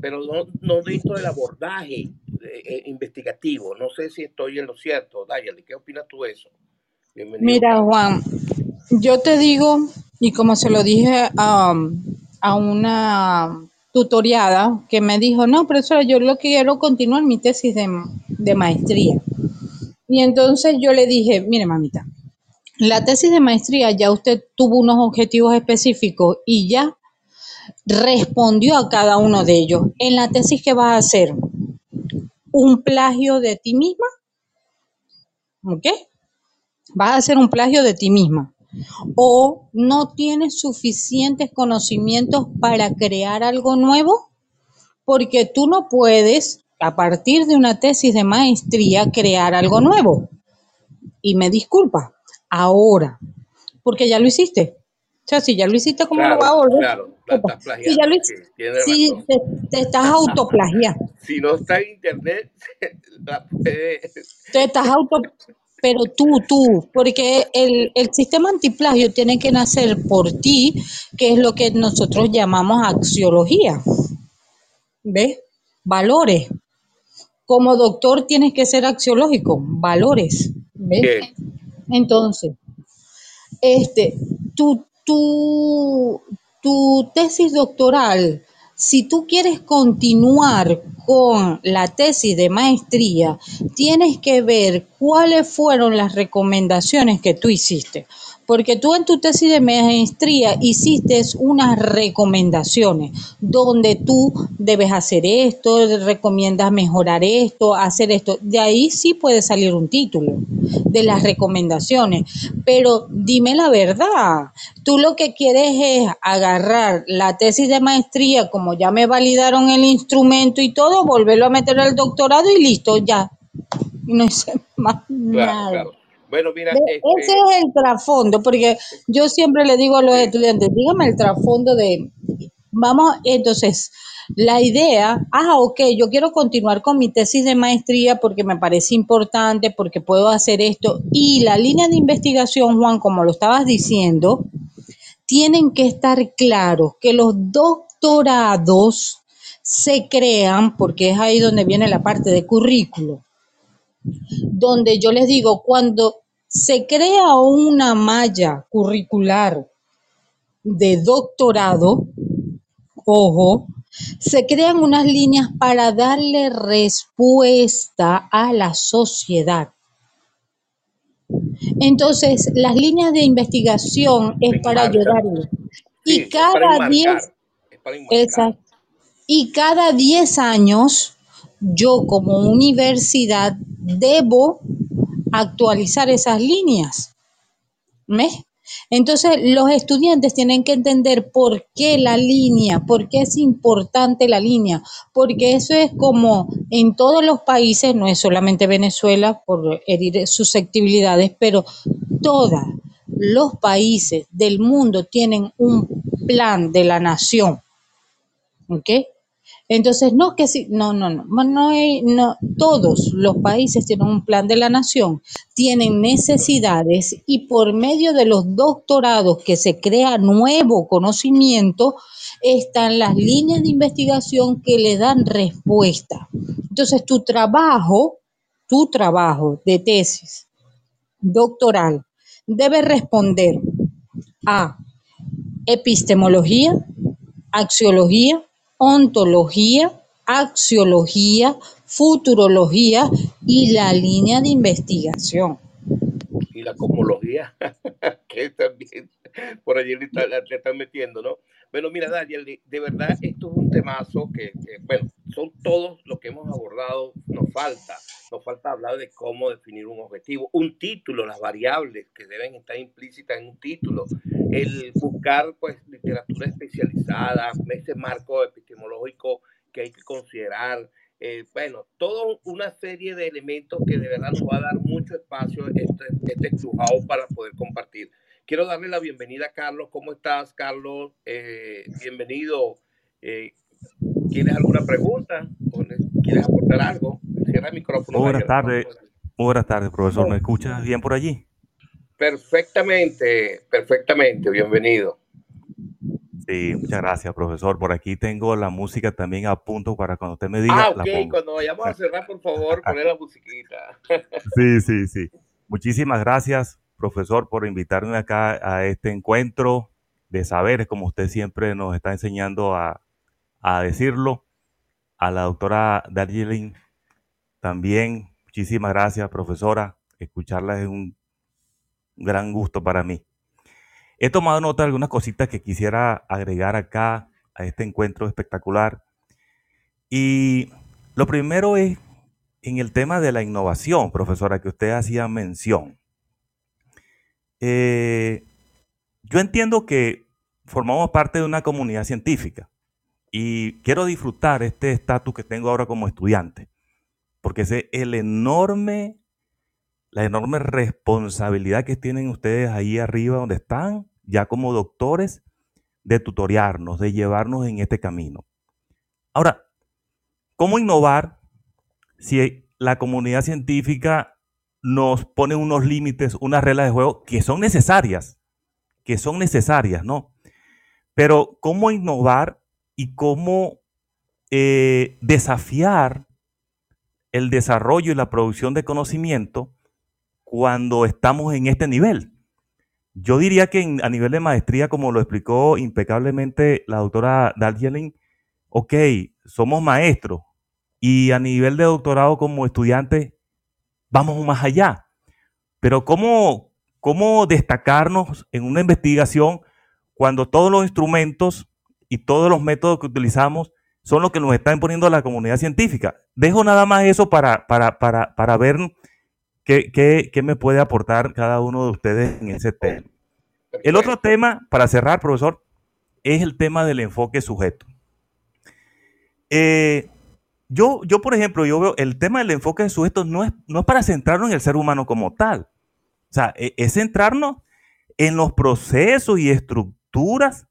pero no, no dentro del abordaje eh, investigativo. No sé si estoy en lo cierto. Dayali, ¿qué opinas tú de eso? Bienvenido. Mira, Juan, yo te digo, y como se lo dije a, a una tutoriada que me dijo, no, profesora, yo lo quiero continuar mi tesis de, de maestría. Y entonces yo le dije, mire, mamita, la tesis de maestría ya usted tuvo unos objetivos específicos y ya respondió a cada uno de ellos. En la tesis que vas a hacer, un plagio de ti misma, ¿ok? Vas a hacer un plagio de ti misma. O no tienes suficientes conocimientos para crear algo nuevo, porque tú no puedes, a partir de una tesis de maestría, crear algo nuevo. Y me disculpa, ahora, porque ya lo hiciste. O sea, si ya lo hiciste, ¿cómo lo va a volver? Claro, estás Si ya lo hiciste, si te, estás autoplagiando. (laughs) Si no está en internet, (laughs) la Te estás auto... Pero tú, tú, porque el, el sistema antiplagio tiene que nacer por ti, que es lo que nosotros llamamos axiología. ¿Ves? Valores. Como doctor tienes que ser axiológico, valores. ¿Ves? Entonces, este, tu, tu, tu tesis doctoral, si tú quieres continuar con la tesis de maestría, tienes que ver cuáles fueron las recomendaciones que tú hiciste porque tú en tu tesis de maestría hiciste unas recomendaciones donde tú debes hacer esto, recomiendas mejorar esto, hacer esto. De ahí sí puede salir un título de las recomendaciones. Pero dime la verdad, tú lo que quieres es agarrar la tesis de maestría, como ya me validaron el instrumento y todo, volverlo a meter al doctorado y listo, ya. No hice más nada. Bueno, mira. Ese este es el trasfondo, porque yo siempre le digo a los estudiantes, dígame el trasfondo de. Vamos, entonces, la idea, ah, ok, yo quiero continuar con mi tesis de maestría porque me parece importante, porque puedo hacer esto. Y la línea de investigación, Juan, como lo estabas diciendo, tienen que estar claros que los doctorados se crean, porque es ahí donde viene la parte de currículo, donde yo les digo, cuando se crea una malla curricular de doctorado, ojo, se crean unas líneas para darle respuesta a la sociedad. Entonces, las líneas de investigación es para ayudarle. y cada 10 y cada 10 años yo como universidad debo actualizar esas líneas. Entonces, los estudiantes tienen que entender por qué la línea, por qué es importante la línea, porque eso es como en todos los países, no es solamente Venezuela por herir susceptibilidades, pero todos los países del mundo tienen un plan de la nación. ¿Ok? Entonces, no que sí, no, no, no, no, hay, no, todos los países tienen un plan de la nación, tienen necesidades y por medio de los doctorados que se crea nuevo conocimiento, están las líneas de investigación que le dan respuesta. Entonces, tu trabajo, tu trabajo de tesis doctoral debe responder a epistemología, axiología, ontología, axiología, futurología y la línea de investigación. Y la cosmología, (laughs) que también por allí le, están metiendo, ¿no? Bueno, mira, Daniel, de, verdad esto es un temazo que, bueno, son todos los que hemos abordado, nos falta, nos falta hablar de cómo definir un objetivo, un título, las variables que deben estar implícitas en un título, el buscar pues literatura especializada, ese marco epistemológico que hay que considerar, eh, bueno, toda una serie de elementos que de verdad nos va a dar mucho espacio este, este para poder compartir. Quiero darle la bienvenida a Carlos. ¿Cómo estás, Carlos? Eh, bienvenido. Eh, ¿Tienes alguna pregunta? ¿Quieres aportar algo? Cierra el micrófono. Buenas tardes. Buenas tardes, profesor. ¿Me escuchas bien por allí? Perfectamente, perfectamente. Bienvenido. Sí, muchas gracias, profesor. Por aquí tengo la música también a punto para cuando usted me diga. Ah, ok. Cuando vayamos a cerrar, por favor, (laughs) poner la musiquita. (laughs) sí, sí, sí. Muchísimas gracias profesor, por invitarme acá a este encuentro de saberes, como usted siempre nos está enseñando a, decirlo. A la doctora Darjeeling también, muchísimas gracias, profesora. Escucharla es un gran gusto para mí. He tomado nota de algunas cositas que quisiera agregar acá a este encuentro espectacular. Y lo primero es en el tema de la innovación, profesora, que usted hacía mención. Eh, yo entiendo que formamos parte de una comunidad científica y quiero disfrutar este estatus que tengo ahora como estudiante, porque sé el enorme, la enorme responsabilidad que tienen ustedes ahí arriba donde están, ya como doctores, de tutoriarnos, de llevarnos en este camino. Ahora, ¿cómo innovar si la comunidad científica nos pone unos límites, unas reglas de juego que son necesarias, que son necesarias, ¿no? Pero cómo innovar y cómo eh, desafiar el desarrollo y la producción de conocimiento cuando estamos en este nivel. Yo diría que a nivel de maestría, como lo explicó impecablemente la doctora Darjeeling, ok, somos maestros y a nivel de doctorado como estudiante vamos más allá. Pero ¿cómo, cómo destacarnos en una investigación cuando todos los instrumentos y todos los métodos que utilizamos son los que nos están poniendo la comunidad científica? Dejo nada más eso para, para, para, para ver qué, qué, qué me puede aportar cada uno de ustedes en ese tema. El otro tema, para cerrar, profesor, es el tema del enfoque sujeto. Eh, yo, yo, por ejemplo, yo veo el tema del enfoque de sujetos no es, no es para centrarnos en el ser humano como tal. O sea, e, es, centrarnos en los procesos y estructuras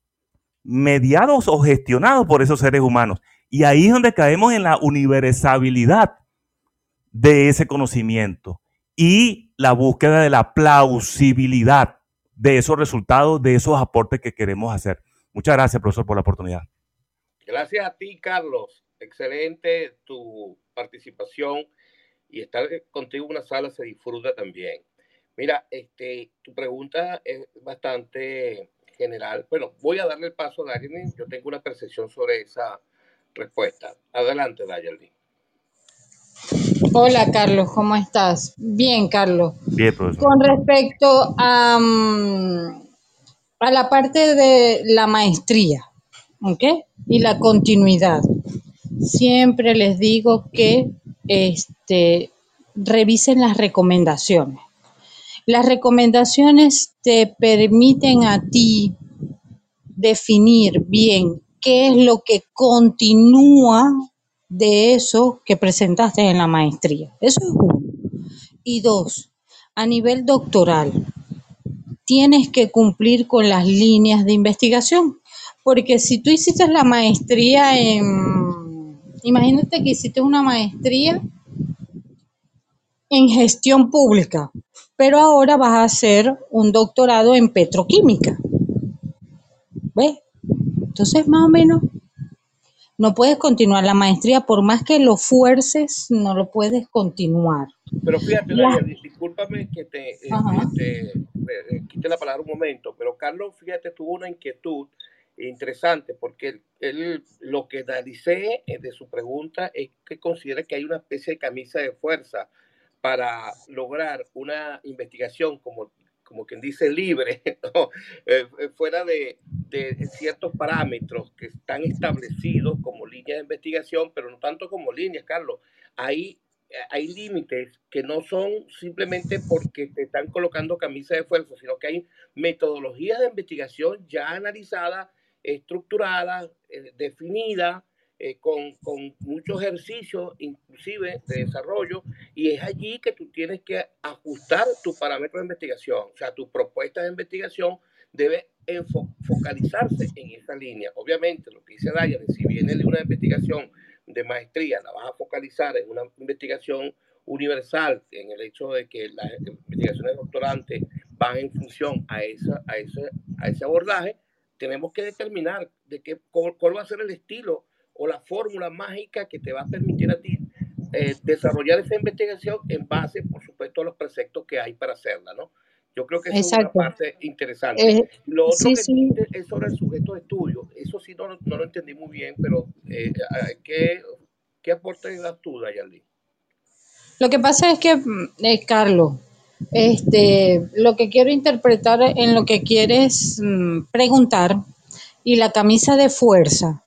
mediados o gestionados por esos seres humanos. Y ahí es donde caemos en la universabilidad de ese conocimiento y la búsqueda de la plausibilidad de esos resultados, de esos aportes que queremos hacer. Muchas gracias, profesor, por la oportunidad. Gracias a ti, Carlos excelente tu participación y estar contigo en una sala se disfruta también. Mira, este, tu pregunta es bastante general. Bueno, voy a darle el paso a Dayalin. Yo tengo una percepción sobre esa respuesta. Adelante, Dayalin. Hola, Carlos, ¿cómo estás? Bien, Carlos. Bien, profesor. Con respecto a, mm, a la parte de la maestría, ¿ok? Y la continuidad siempre les digo que este, revisen las recomendaciones. Las recomendaciones te permiten a ti definir bien qué es lo que continúa de eso que presentaste en la maestría. Eso es uno. Y dos, a nivel doctoral, tienes que cumplir con las líneas de investigación. Porque si tú hiciste la maestría en, imagínate que hiciste una maestría en gestión pública, pero ahora vas a hacer un doctorado en petroquímica. ¿Ves? Entonces, más o menos, no puedes continuar la maestría por más que lo fuerces, no lo puedes continuar. Pero fíjate, Daniel, discúlpame que te, eh, te eh, quite la palabra un momento, pero Carlos, fíjate, tuvo una inquietud interesante porque él, lo que analicé eh, de su pregunta es que considera que hay una especie de camisa de fuerza para lograr una investigación como, como quien dice libre, (laughs) eh, eh, fuera de, ciertos parámetros que están establecidos como líneas de investigación, pero no tanto como líneas, Carlos. Hay, hay límites que no son simplemente porque te están colocando camisa de fuerza, sino que hay metodologías de investigación ya analizadas, estructuradas, eh, definidas, eh, con, con muchos ejercicios, inclusive de desarrollo, y es allí que tú tienes que ajustar tu parámetro de investigación, o sea, tu propuesta de investigación debe focalizarse en esa línea. Obviamente, lo que dice Dayan, si viene de una investigación de maestría, la vas a focalizar en una investigación universal, en el hecho de que las investigaciones doctorantes van en función a, esa, a, ese, a ese abordaje, tenemos que determinar de qué, cuál va a ser el estilo o la fórmula mágica que te va a permitir a ti eh, desarrollar esa investigación en base, por supuesto, a los preceptos que hay para hacerla, ¿no? Yo creo que es una parte interesante. Eh, lo otro que sí. es sobre el sujeto de estudio. Eso sí no, no lo entendí muy bien, pero eh, ¿qué, ¿qué aporte das tú, Dayali? Lo que pasa es que, mm, eh, Carlos, este, lo que quiero interpretar en lo que quieres mm, preguntar y la camisa de fuerza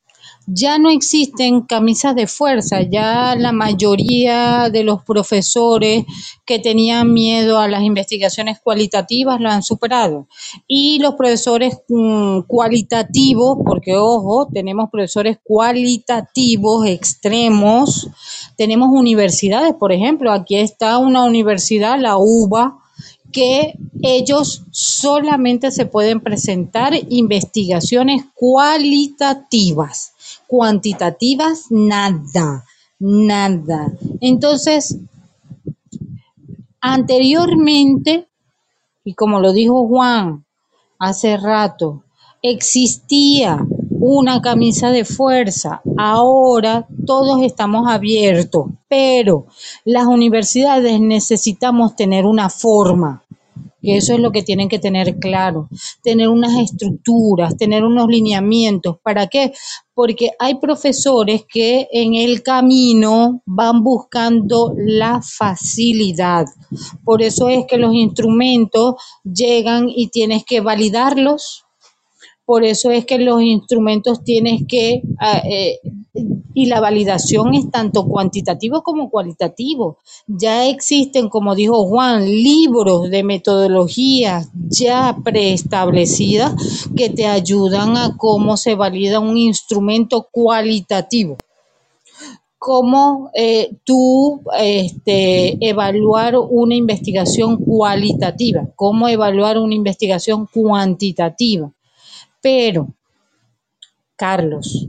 ya no existen camisas de fuerza, ya la mayoría de los profesores que tenían miedo a las investigaciones cualitativas lo han superado. Y los profesores mm, cualitativos, porque ojo, tenemos profesores cualitativos extremos, tenemos universidades, por ejemplo, aquí está una universidad, la UBA, que ellos solamente se pueden presentar investigaciones cualitativas cuantitativas, nada, nada. Entonces, anteriormente, y como lo dijo Juan hace rato, existía una camisa de fuerza. Ahora todos estamos abiertos, pero las universidades necesitamos tener una forma que eso es lo que tienen que tener claro, tener unas estructuras, tener unos lineamientos. ¿Para qué? Porque hay profesores que en el camino van buscando la facilidad. Por eso es que los instrumentos llegan y tienes que validarlos, por eso es que los instrumentos tienes que, ah, eh, y la validación es tanto cuantitativo como cualitativo. Ya existen, como dijo Juan, libros de metodologías ya preestablecidas que te ayudan a cómo se valida un instrumento cualitativo cómo eh, tú este, evaluar una investigación cualitativa, cómo evaluar una investigación cuantitativa. Pero, Carlos,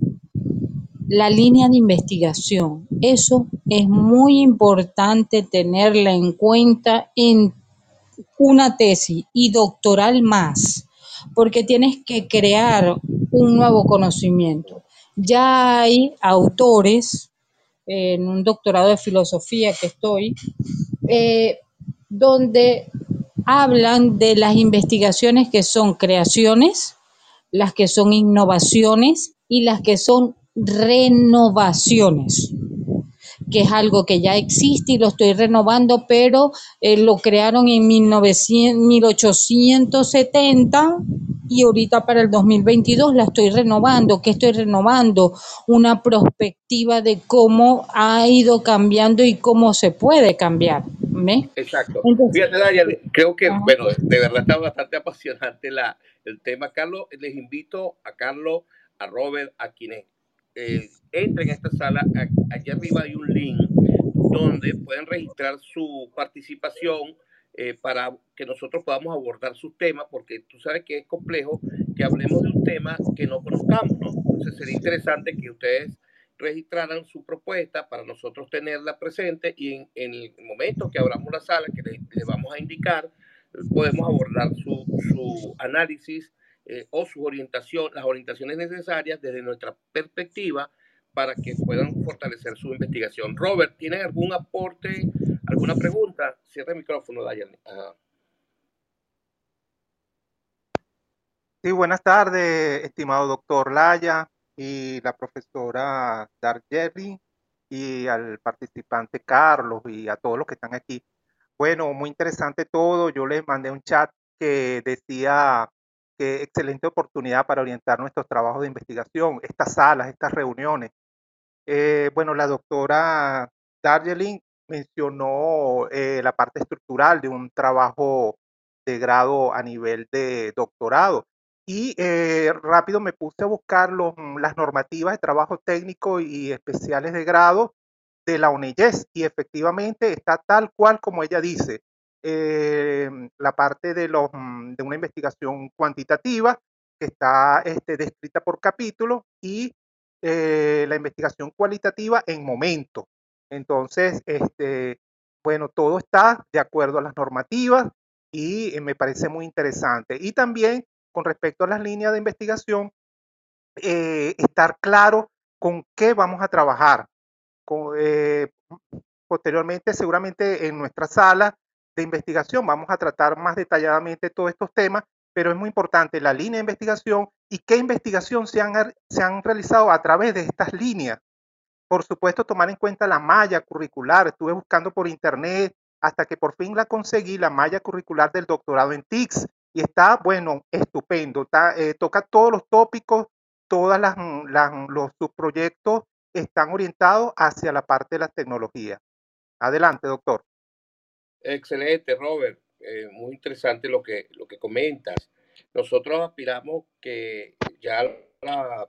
la línea de investigación, eso es muy importante tenerla en cuenta en una tesis y doctoral más, porque tienes que crear un nuevo conocimiento. Ya hay autores, en un doctorado de filosofía que estoy, eh, donde hablan de las investigaciones que son creaciones, las que son innovaciones y las que son renovaciones. que es algo que ya existe y lo estoy renovando, pero eh, lo crearon en 1900, 1870 y ahorita para el 2022 la estoy renovando. ¿Qué estoy renovando? Una perspectiva de cómo ha ido cambiando y cómo se puede cambiar. ¿me? Exacto. Fíjate, Daniel, creo que, bueno, de verdad está bastante apasionante la, el tema. Carlos, les invito a Carlos, a Robert, a quienes eh, entren esta sala. Allá arriba hay un link donde pueden registrar su participación eh, para que nosotros podamos abordar sus temas, porque tú sabes que es complejo que hablemos de un tema que no conozcamos, ¿no? Entonces sería interesante que ustedes registraran su propuesta para nosotros tenerla presente y en, el momento que abramos la sala, que le, vamos a indicar, podemos abordar su, su análisis eh, o su orientación, las orientaciones necesarias desde nuestra perspectiva para que puedan fortalecer su investigación. Robert, ¿tienen algún aporte, alguna pregunta? Cierra el micrófono, Dayan. Sí, buenas tardes, estimado doctor Laya y la profesora Darjeri y al participante Carlos y a todos los que están aquí. Bueno, muy interesante todo. Yo les mandé un chat que decía que excelente oportunidad para orientar nuestros trabajos de investigación, estas salas, estas reuniones. Eh, bueno, la doctora Darjeeling mencionó eh, la parte estructural de un trabajo de grado a nivel de doctorado. Y eh, rápido me puse a buscar mm, las normativas de trabajo técnico y especiales de grado de la ONEYES y efectivamente está tal cual como ella dice. Eh, la parte de, los, mm, de una investigación cuantitativa que está este, descrita por capítulo y eh, la investigación cualitativa en momento. Entonces, este, bueno, todo está de acuerdo a las normativas y me parece muy interesante. Y también con respecto a las líneas de investigación, eh, estar claro con qué vamos a trabajar. Eh, posteriormente, seguramente en nuestra sala de investigación vamos a tratar más detalladamente todos estos temas, pero es muy importante la línea de investigación y qué investigación se han, se han realizado a través de estas líneas. Por supuesto, tomar en cuenta la malla curricular. Estuve buscando por internet hasta que por fin la conseguí, la malla curricular del doctorado en TICS y está, bueno, estupendo. Eh, toca todos los tópicos, todos mm, los subproyectos están orientados hacia la parte de la tecnología. Adelante, doctor. Excelente, Robert. Eh, muy interesante lo que, lo que comentas. Nosotros aspiramos que ya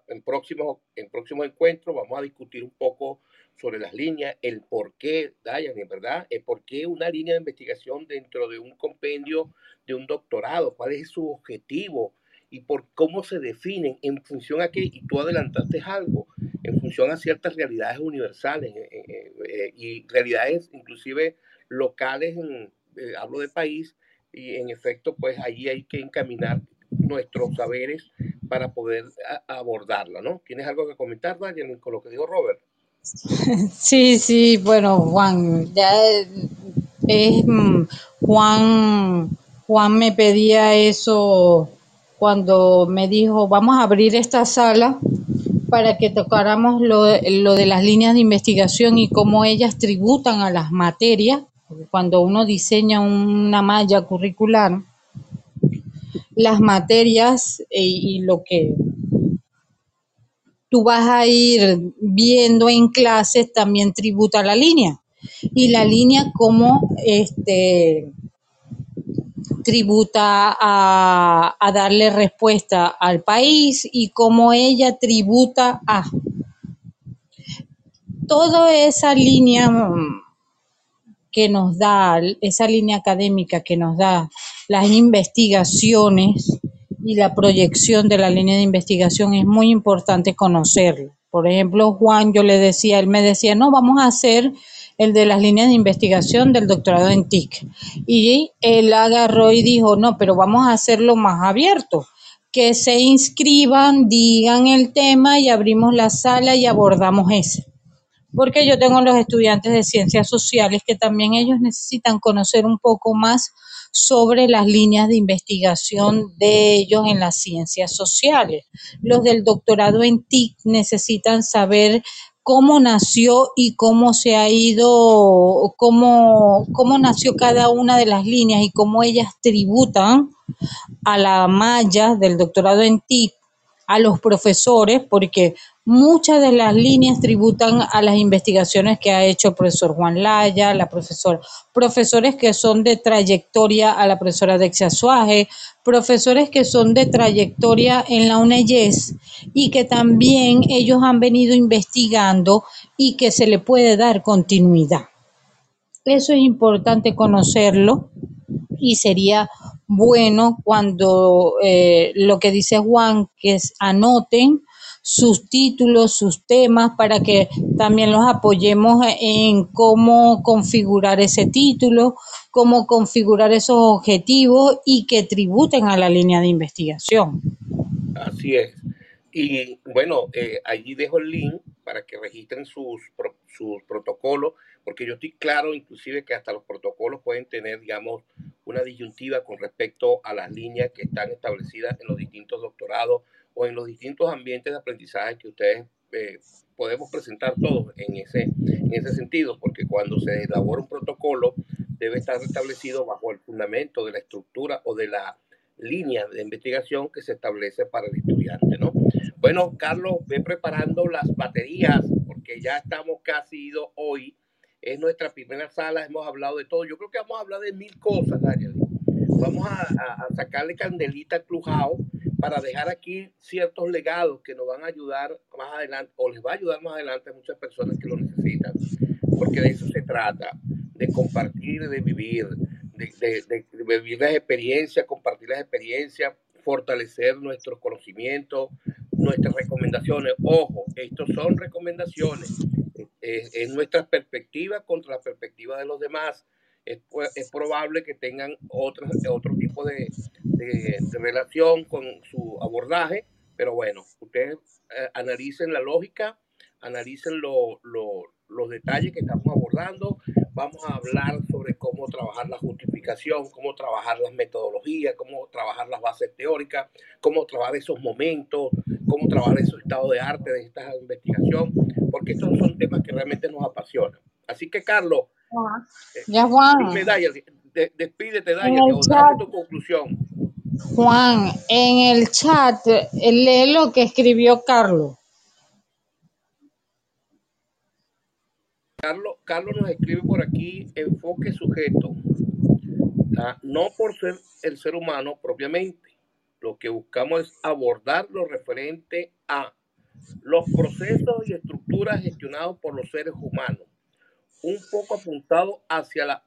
en próximos en próximo encuentros vamos a discutir un poco sobre las líneas, el por qué, Dayan, ¿verdad? El por qué una línea de investigación dentro de un compendio de un doctorado, cuál es su objetivo y por cómo se definen en función a qué, y tú adelantaste algo, en función a ciertas realidades universales eh, y realidades inclusive locales, en, hablo de país, y en efecto, pues allí hay que encaminar nuestros saberes para poder abordarla, ¿no? ¿Tienes algo que comentar, Daniel, con lo que dijo Robert? (laughs) Sí, sí, bueno, Juan, ya es, mm, Juan, Juan me pedía eso cuando me dijo, vamos a abrir esta sala para que tocáramos lo, lo de las líneas de investigación y cómo ellas tributan a las materias, cuando uno diseña una malla curricular, las materias eh, y lo que tú vas a ir viendo en clases también tributa la línea. Y la línea como este tributa a, a darle respuesta al país y como ella tributa a toda esa línea mm, que nos da, esa línea académica que nos da las investigaciones y la proyección de la línea de investigación es muy importante conocerla. Por ejemplo, Juan, yo le decía, él me decía, no, vamos a hacer el de las líneas de investigación del doctorado en TIC. Y él agarró y dijo, no, pero vamos a hacerlo más abierto, que se inscriban, digan el tema y abrimos la sala y abordamos ese porque yo tengo los estudiantes de ciencias sociales que también ellos necesitan conocer un poco más sobre las líneas de investigación de ellos en las ciencias sociales. Los del doctorado en TIC necesitan saber cómo nació y cómo se ha ido, cómo, cómo nació cada una de las líneas y cómo ellas tributan a la malla del doctorado en TIC, a los profesores, porque muchas de las líneas tributan a las investigaciones que ha hecho el profesor Juan Laya, la profesora, profesores que son de trayectoria a la profesora Dexia Suaje, profesores que son de trayectoria en la UNEYES y que también ellos han venido investigando y que se le puede dar continuidad. Eso es importante conocerlo y sería bueno cuando eh, lo que dice Juan, que es anoten sus títulos, sus temas, para que también los apoyemos en cómo configurar ese título, cómo configurar esos objetivos y que tributen a la línea de investigación. Así es. Y bueno, eh, allí dejo el link para que registren sus, sus protocolos, porque yo estoy claro inclusive que hasta los protocolos pueden tener, digamos, una disyuntiva con respecto a las líneas que están establecidas en los distintos doctorados o en los distintos ambientes de aprendizaje que ustedes eh, podemos presentar todos en ese, en ese sentido, porque cuando se elabora un protocolo debe estar establecido bajo el fundamento de la estructura o de la línea de investigación que se establece para el estudiante, ¿no? Bueno, Carlos, ve preparando las baterías, porque ya estamos casi ido hoy. Es nuestra primera sala, hemos hablado de todo. Yo creo que vamos a hablar de mil cosas, Daniel. Vamos a, a, sacarle candelita al Clujao para dejar aquí ciertos legados que nos van a ayudar más adelante, o les va a ayudar más adelante a muchas personas que lo necesitan, porque de eso se trata, de compartir, de vivir, de, de, de vivir las experiencias, compartir las experiencias, fortalecer nuestros conocimientos, nuestras recomendaciones. Ojo, estos son recomendaciones, es, es nuestra perspectiva contra la perspectiva de los demás es, es probable que tengan otro, otro tipo de, de, relación con su abordaje, pero bueno, ustedes eh, analicen la lógica, analicen lo, lo, los detalles que estamos abordando, vamos a hablar sobre cómo trabajar la justificación, cómo trabajar las metodologías, cómo trabajar las bases teóricas, cómo trabajar esos momentos, cómo trabajar esos estados de arte de esta investigación, porque estos son temas que realmente nos apasionan. Así que, Carlos, ya, Juan. Despídete, Daya, tu conclusión. Juan, en el chat, lee lo que escribió Carlos. Carlos, Carlos nos escribe por aquí enfoque sujeto. No por ser el ser humano propiamente. Lo que buscamos es abordar lo referente a los procesos y estructuras gestionados por los seres humanos un poco apuntado hacia la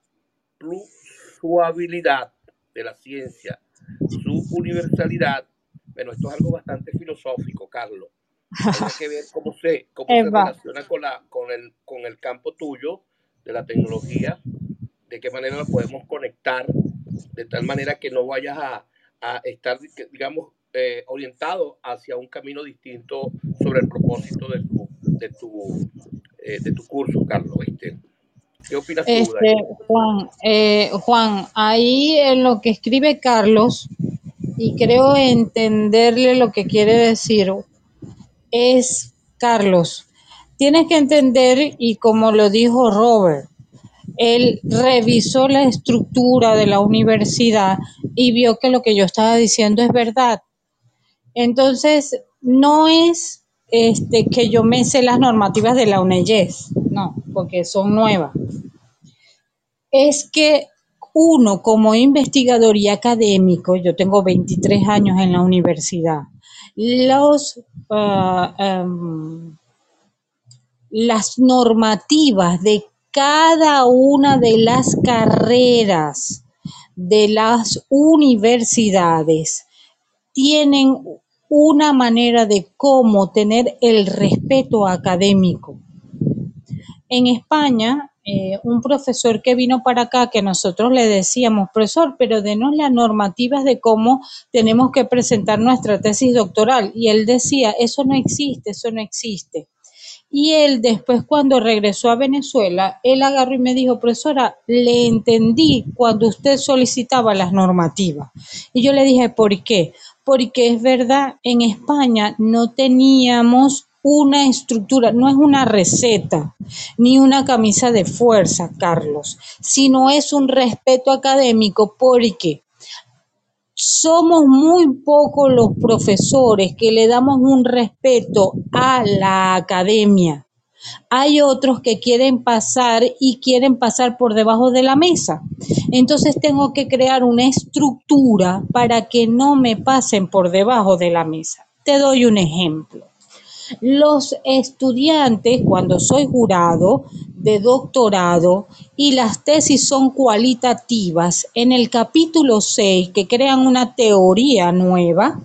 plusabilidad de la ciencia, su universalidad. Bueno, esto es algo bastante filosófico, Carlos. Hay que ver cómo se, cómo se relaciona con, la, con, el, con el campo tuyo de la tecnología, de qué manera lo podemos conectar, de tal manera que no vayas a, a estar, digamos, eh, orientado hacia un camino distinto sobre el propósito de tu, de tu, eh, de tu curso, Carlos. ¿viste? ¿Qué opinas tú, este, Juan, eh, Juan, ahí en lo que escribe Carlos, y creo entenderle lo que quiere decir, es, Carlos, tienes que entender, y como lo dijo Robert, él revisó la estructura de la universidad y vio que lo que yo estaba diciendo es verdad. Entonces, no es este, que yo me sé las normativas de la UNEYES, no, porque son nuevas. Es que uno como investigador y académico, yo tengo 23 años en la universidad, los, uh, um, las normativas de cada una de las carreras de las universidades tienen una manera de cómo tener el respeto académico. En España, eh, un profesor que vino para acá, que nosotros le decíamos, profesor, pero denos las normativas de cómo tenemos que presentar nuestra tesis doctoral. Y él decía, eso no existe, eso no existe. Y él después cuando regresó a Venezuela, él agarró y me dijo, profesora, le entendí cuando usted solicitaba las normativas. Y yo le dije, ¿por qué? Porque es verdad, en España no teníamos una estructura, no es una receta ni una camisa de fuerza, Carlos, sino es un respeto académico porque somos muy pocos los profesores que le damos un respeto a la academia. Hay otros que quieren pasar y quieren pasar por debajo de la mesa. Entonces tengo que crear una estructura para que no me pasen por debajo de la mesa. Te doy un ejemplo. Los estudiantes, cuando soy jurado de doctorado y las tesis son cualitativas, en el capítulo 6, que crean una teoría nueva,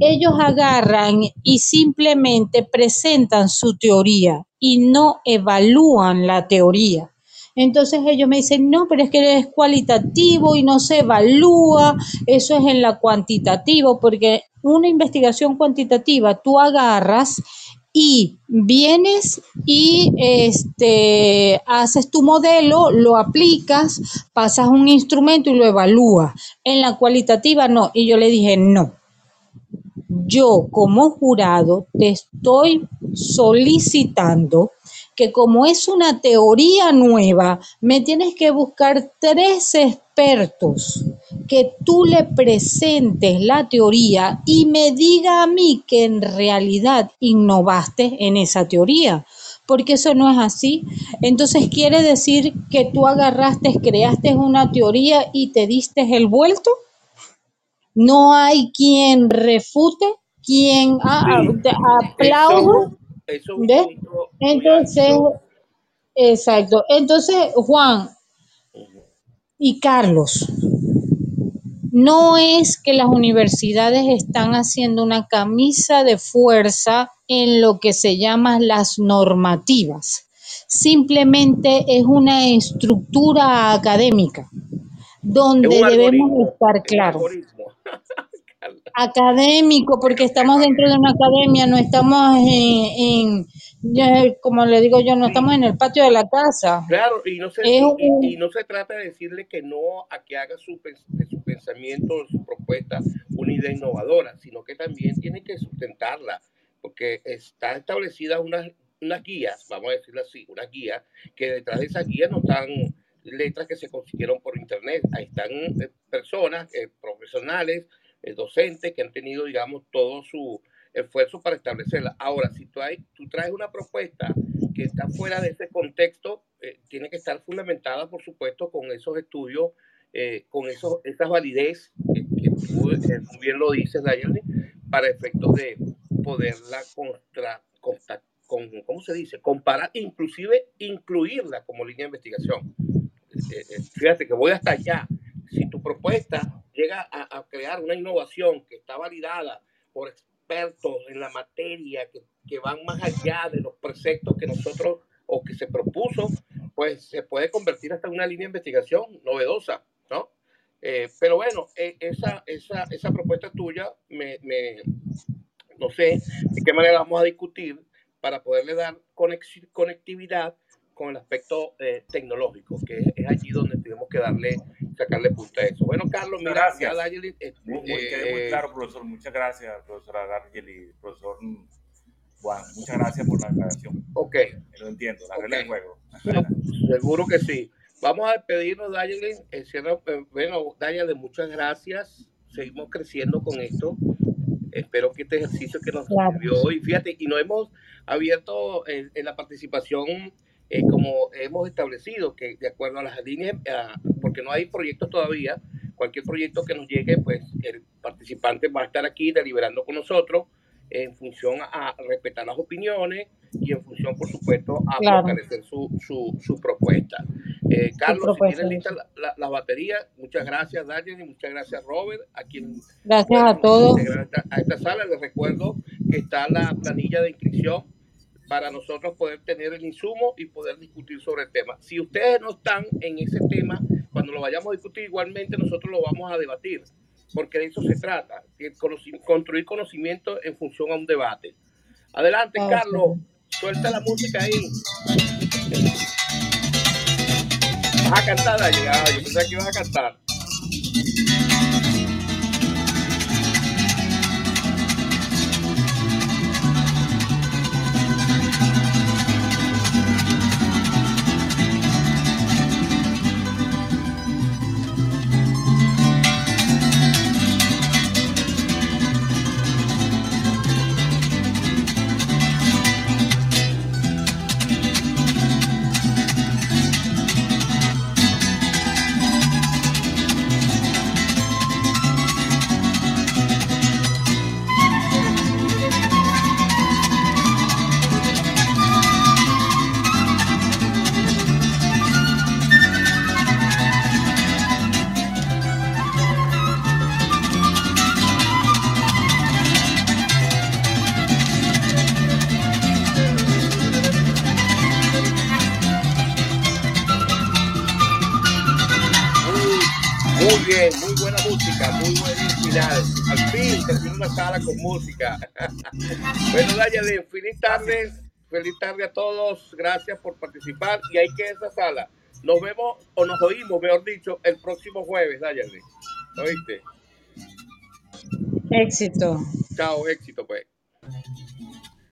ellos agarran y simplemente presentan su teoría y no evalúan la teoría. Entonces ellos me dicen, no, pero es que es cualitativo y no se evalúa, eso es en la cuantitativo, porque una investigación cuantitativa tú agarras y vienes y este haces tu modelo, lo aplicas, pasas un instrumento y lo evalúas. En la cualitativa no, y yo le dije, "No. Yo como jurado te estoy solicitando que como es una teoría nueva, me tienes que buscar tres expertos que tú le presentes la teoría y me diga a mí que en realidad innovaste en esa teoría. Porque eso no es así. Entonces quiere decir que tú agarraste, creaste una teoría y te diste el vuelto. No hay quien refute, quien ah, aplaude. Eso, eso ¿Ves? Entonces, exacto. Entonces, Juan y Carlos, no es que las universidades están haciendo una camisa de fuerza en lo que se llaman las normativas. Simplemente es una estructura académica donde debemos estar claros. (laughs) Académico, porque estamos dentro de una academia, no estamos en, en como le digo yo, no estamos en el patio de la casa. Claro, y no se, y, y, no se trata de decirle que no a que haga su, de su pensamiento, su propuesta, una idea innovadora, sino que también tiene que sustentarla, porque está establecida unas, unas guías, vamos a decirlo así, una guía, que detrás de esas guías no están letras que se consiguieron por internet, ahí están eh, personas, eh, profesionales, eh, docentes que han tenido, digamos, todo su esfuerzo para establecerla. Ahora, si tú, hay, tú traes una propuesta que está fuera de ese contexto, eh, tiene que estar fundamentada, por supuesto, con esos estudios, con esos, esa validez que, que tú eh, bien lo dices, Dayane, para efectos de poderla contra, contra, con, ¿cómo se dice? Comparar, inclusive incluirla como línea de investigación. Fíjate que voy hasta allá. Si tu propuesta llega a, crear una innovación que está validada por expertos en la materia que, van más allá de los preceptos que nosotros o que se propuso, pues se puede convertir hasta en una línea de investigación novedosa, ¿no? Eh, pero bueno, eh, esa, esa, esa propuesta tuya, me, no sé de qué manera vamos a discutir para poderle dar conectividad con el aspecto eh, tecnológico, que es, allí donde tenemos que darle, sacarle punta a eso. Bueno, Carlos, mira, gracias. Dargeli, eh, muy, muy, quedé muy claro, profesor. Muchas gracias, profesora Dargeli, profesor Juan. Muchas gracias por la aclaración. Ok. Lo entiendo, la regla del juego. Bueno, seguro que sí. Vamos a despedirnos, Dayelin. Eh, bueno, Dayelin, muchas gracias. Seguimos creciendo con esto. Espero que este ejercicio que nos claro. sirvió hoy, fíjate, y nos hemos abierto en, en la participación eh, como hemos establecido, que de acuerdo a las líneas, uh, porque no hay proyectos todavía, cualquier proyecto que nos llegue, pues el participante va a estar aquí deliberando con nosotros en función a respetar las opiniones y en función, por supuesto, a claro. fortalecer su, su, su propuesta. Eh, Carlos, propuesta, si tienes lista la, la, la, batería, muchas gracias, Daniel, y muchas gracias, Robert, a quien gracias a todos. A esta sala les recuerdo que está la planilla de inscripción para nosotros poder tener el insumo y poder discutir sobre el tema. Si ustedes no están en ese tema, cuando lo vayamos a discutir, igualmente nosotros lo vamos a debatir, porque de eso se trata, de construir conocimiento en función a un debate. Adelante, oh, Carlos, suelta la música ahí. Vas a cantar. Ah, yo pensé que ibas a cantar. Música. (laughs) bueno, Dayale, feliz tarde, feliz tarde a todos. Gracias por participar. Y hay que esa sala. Nos vemos o nos oímos, mejor dicho, el próximo jueves, Dayale. ¿Oíste? Éxito. Chao, éxito, pues.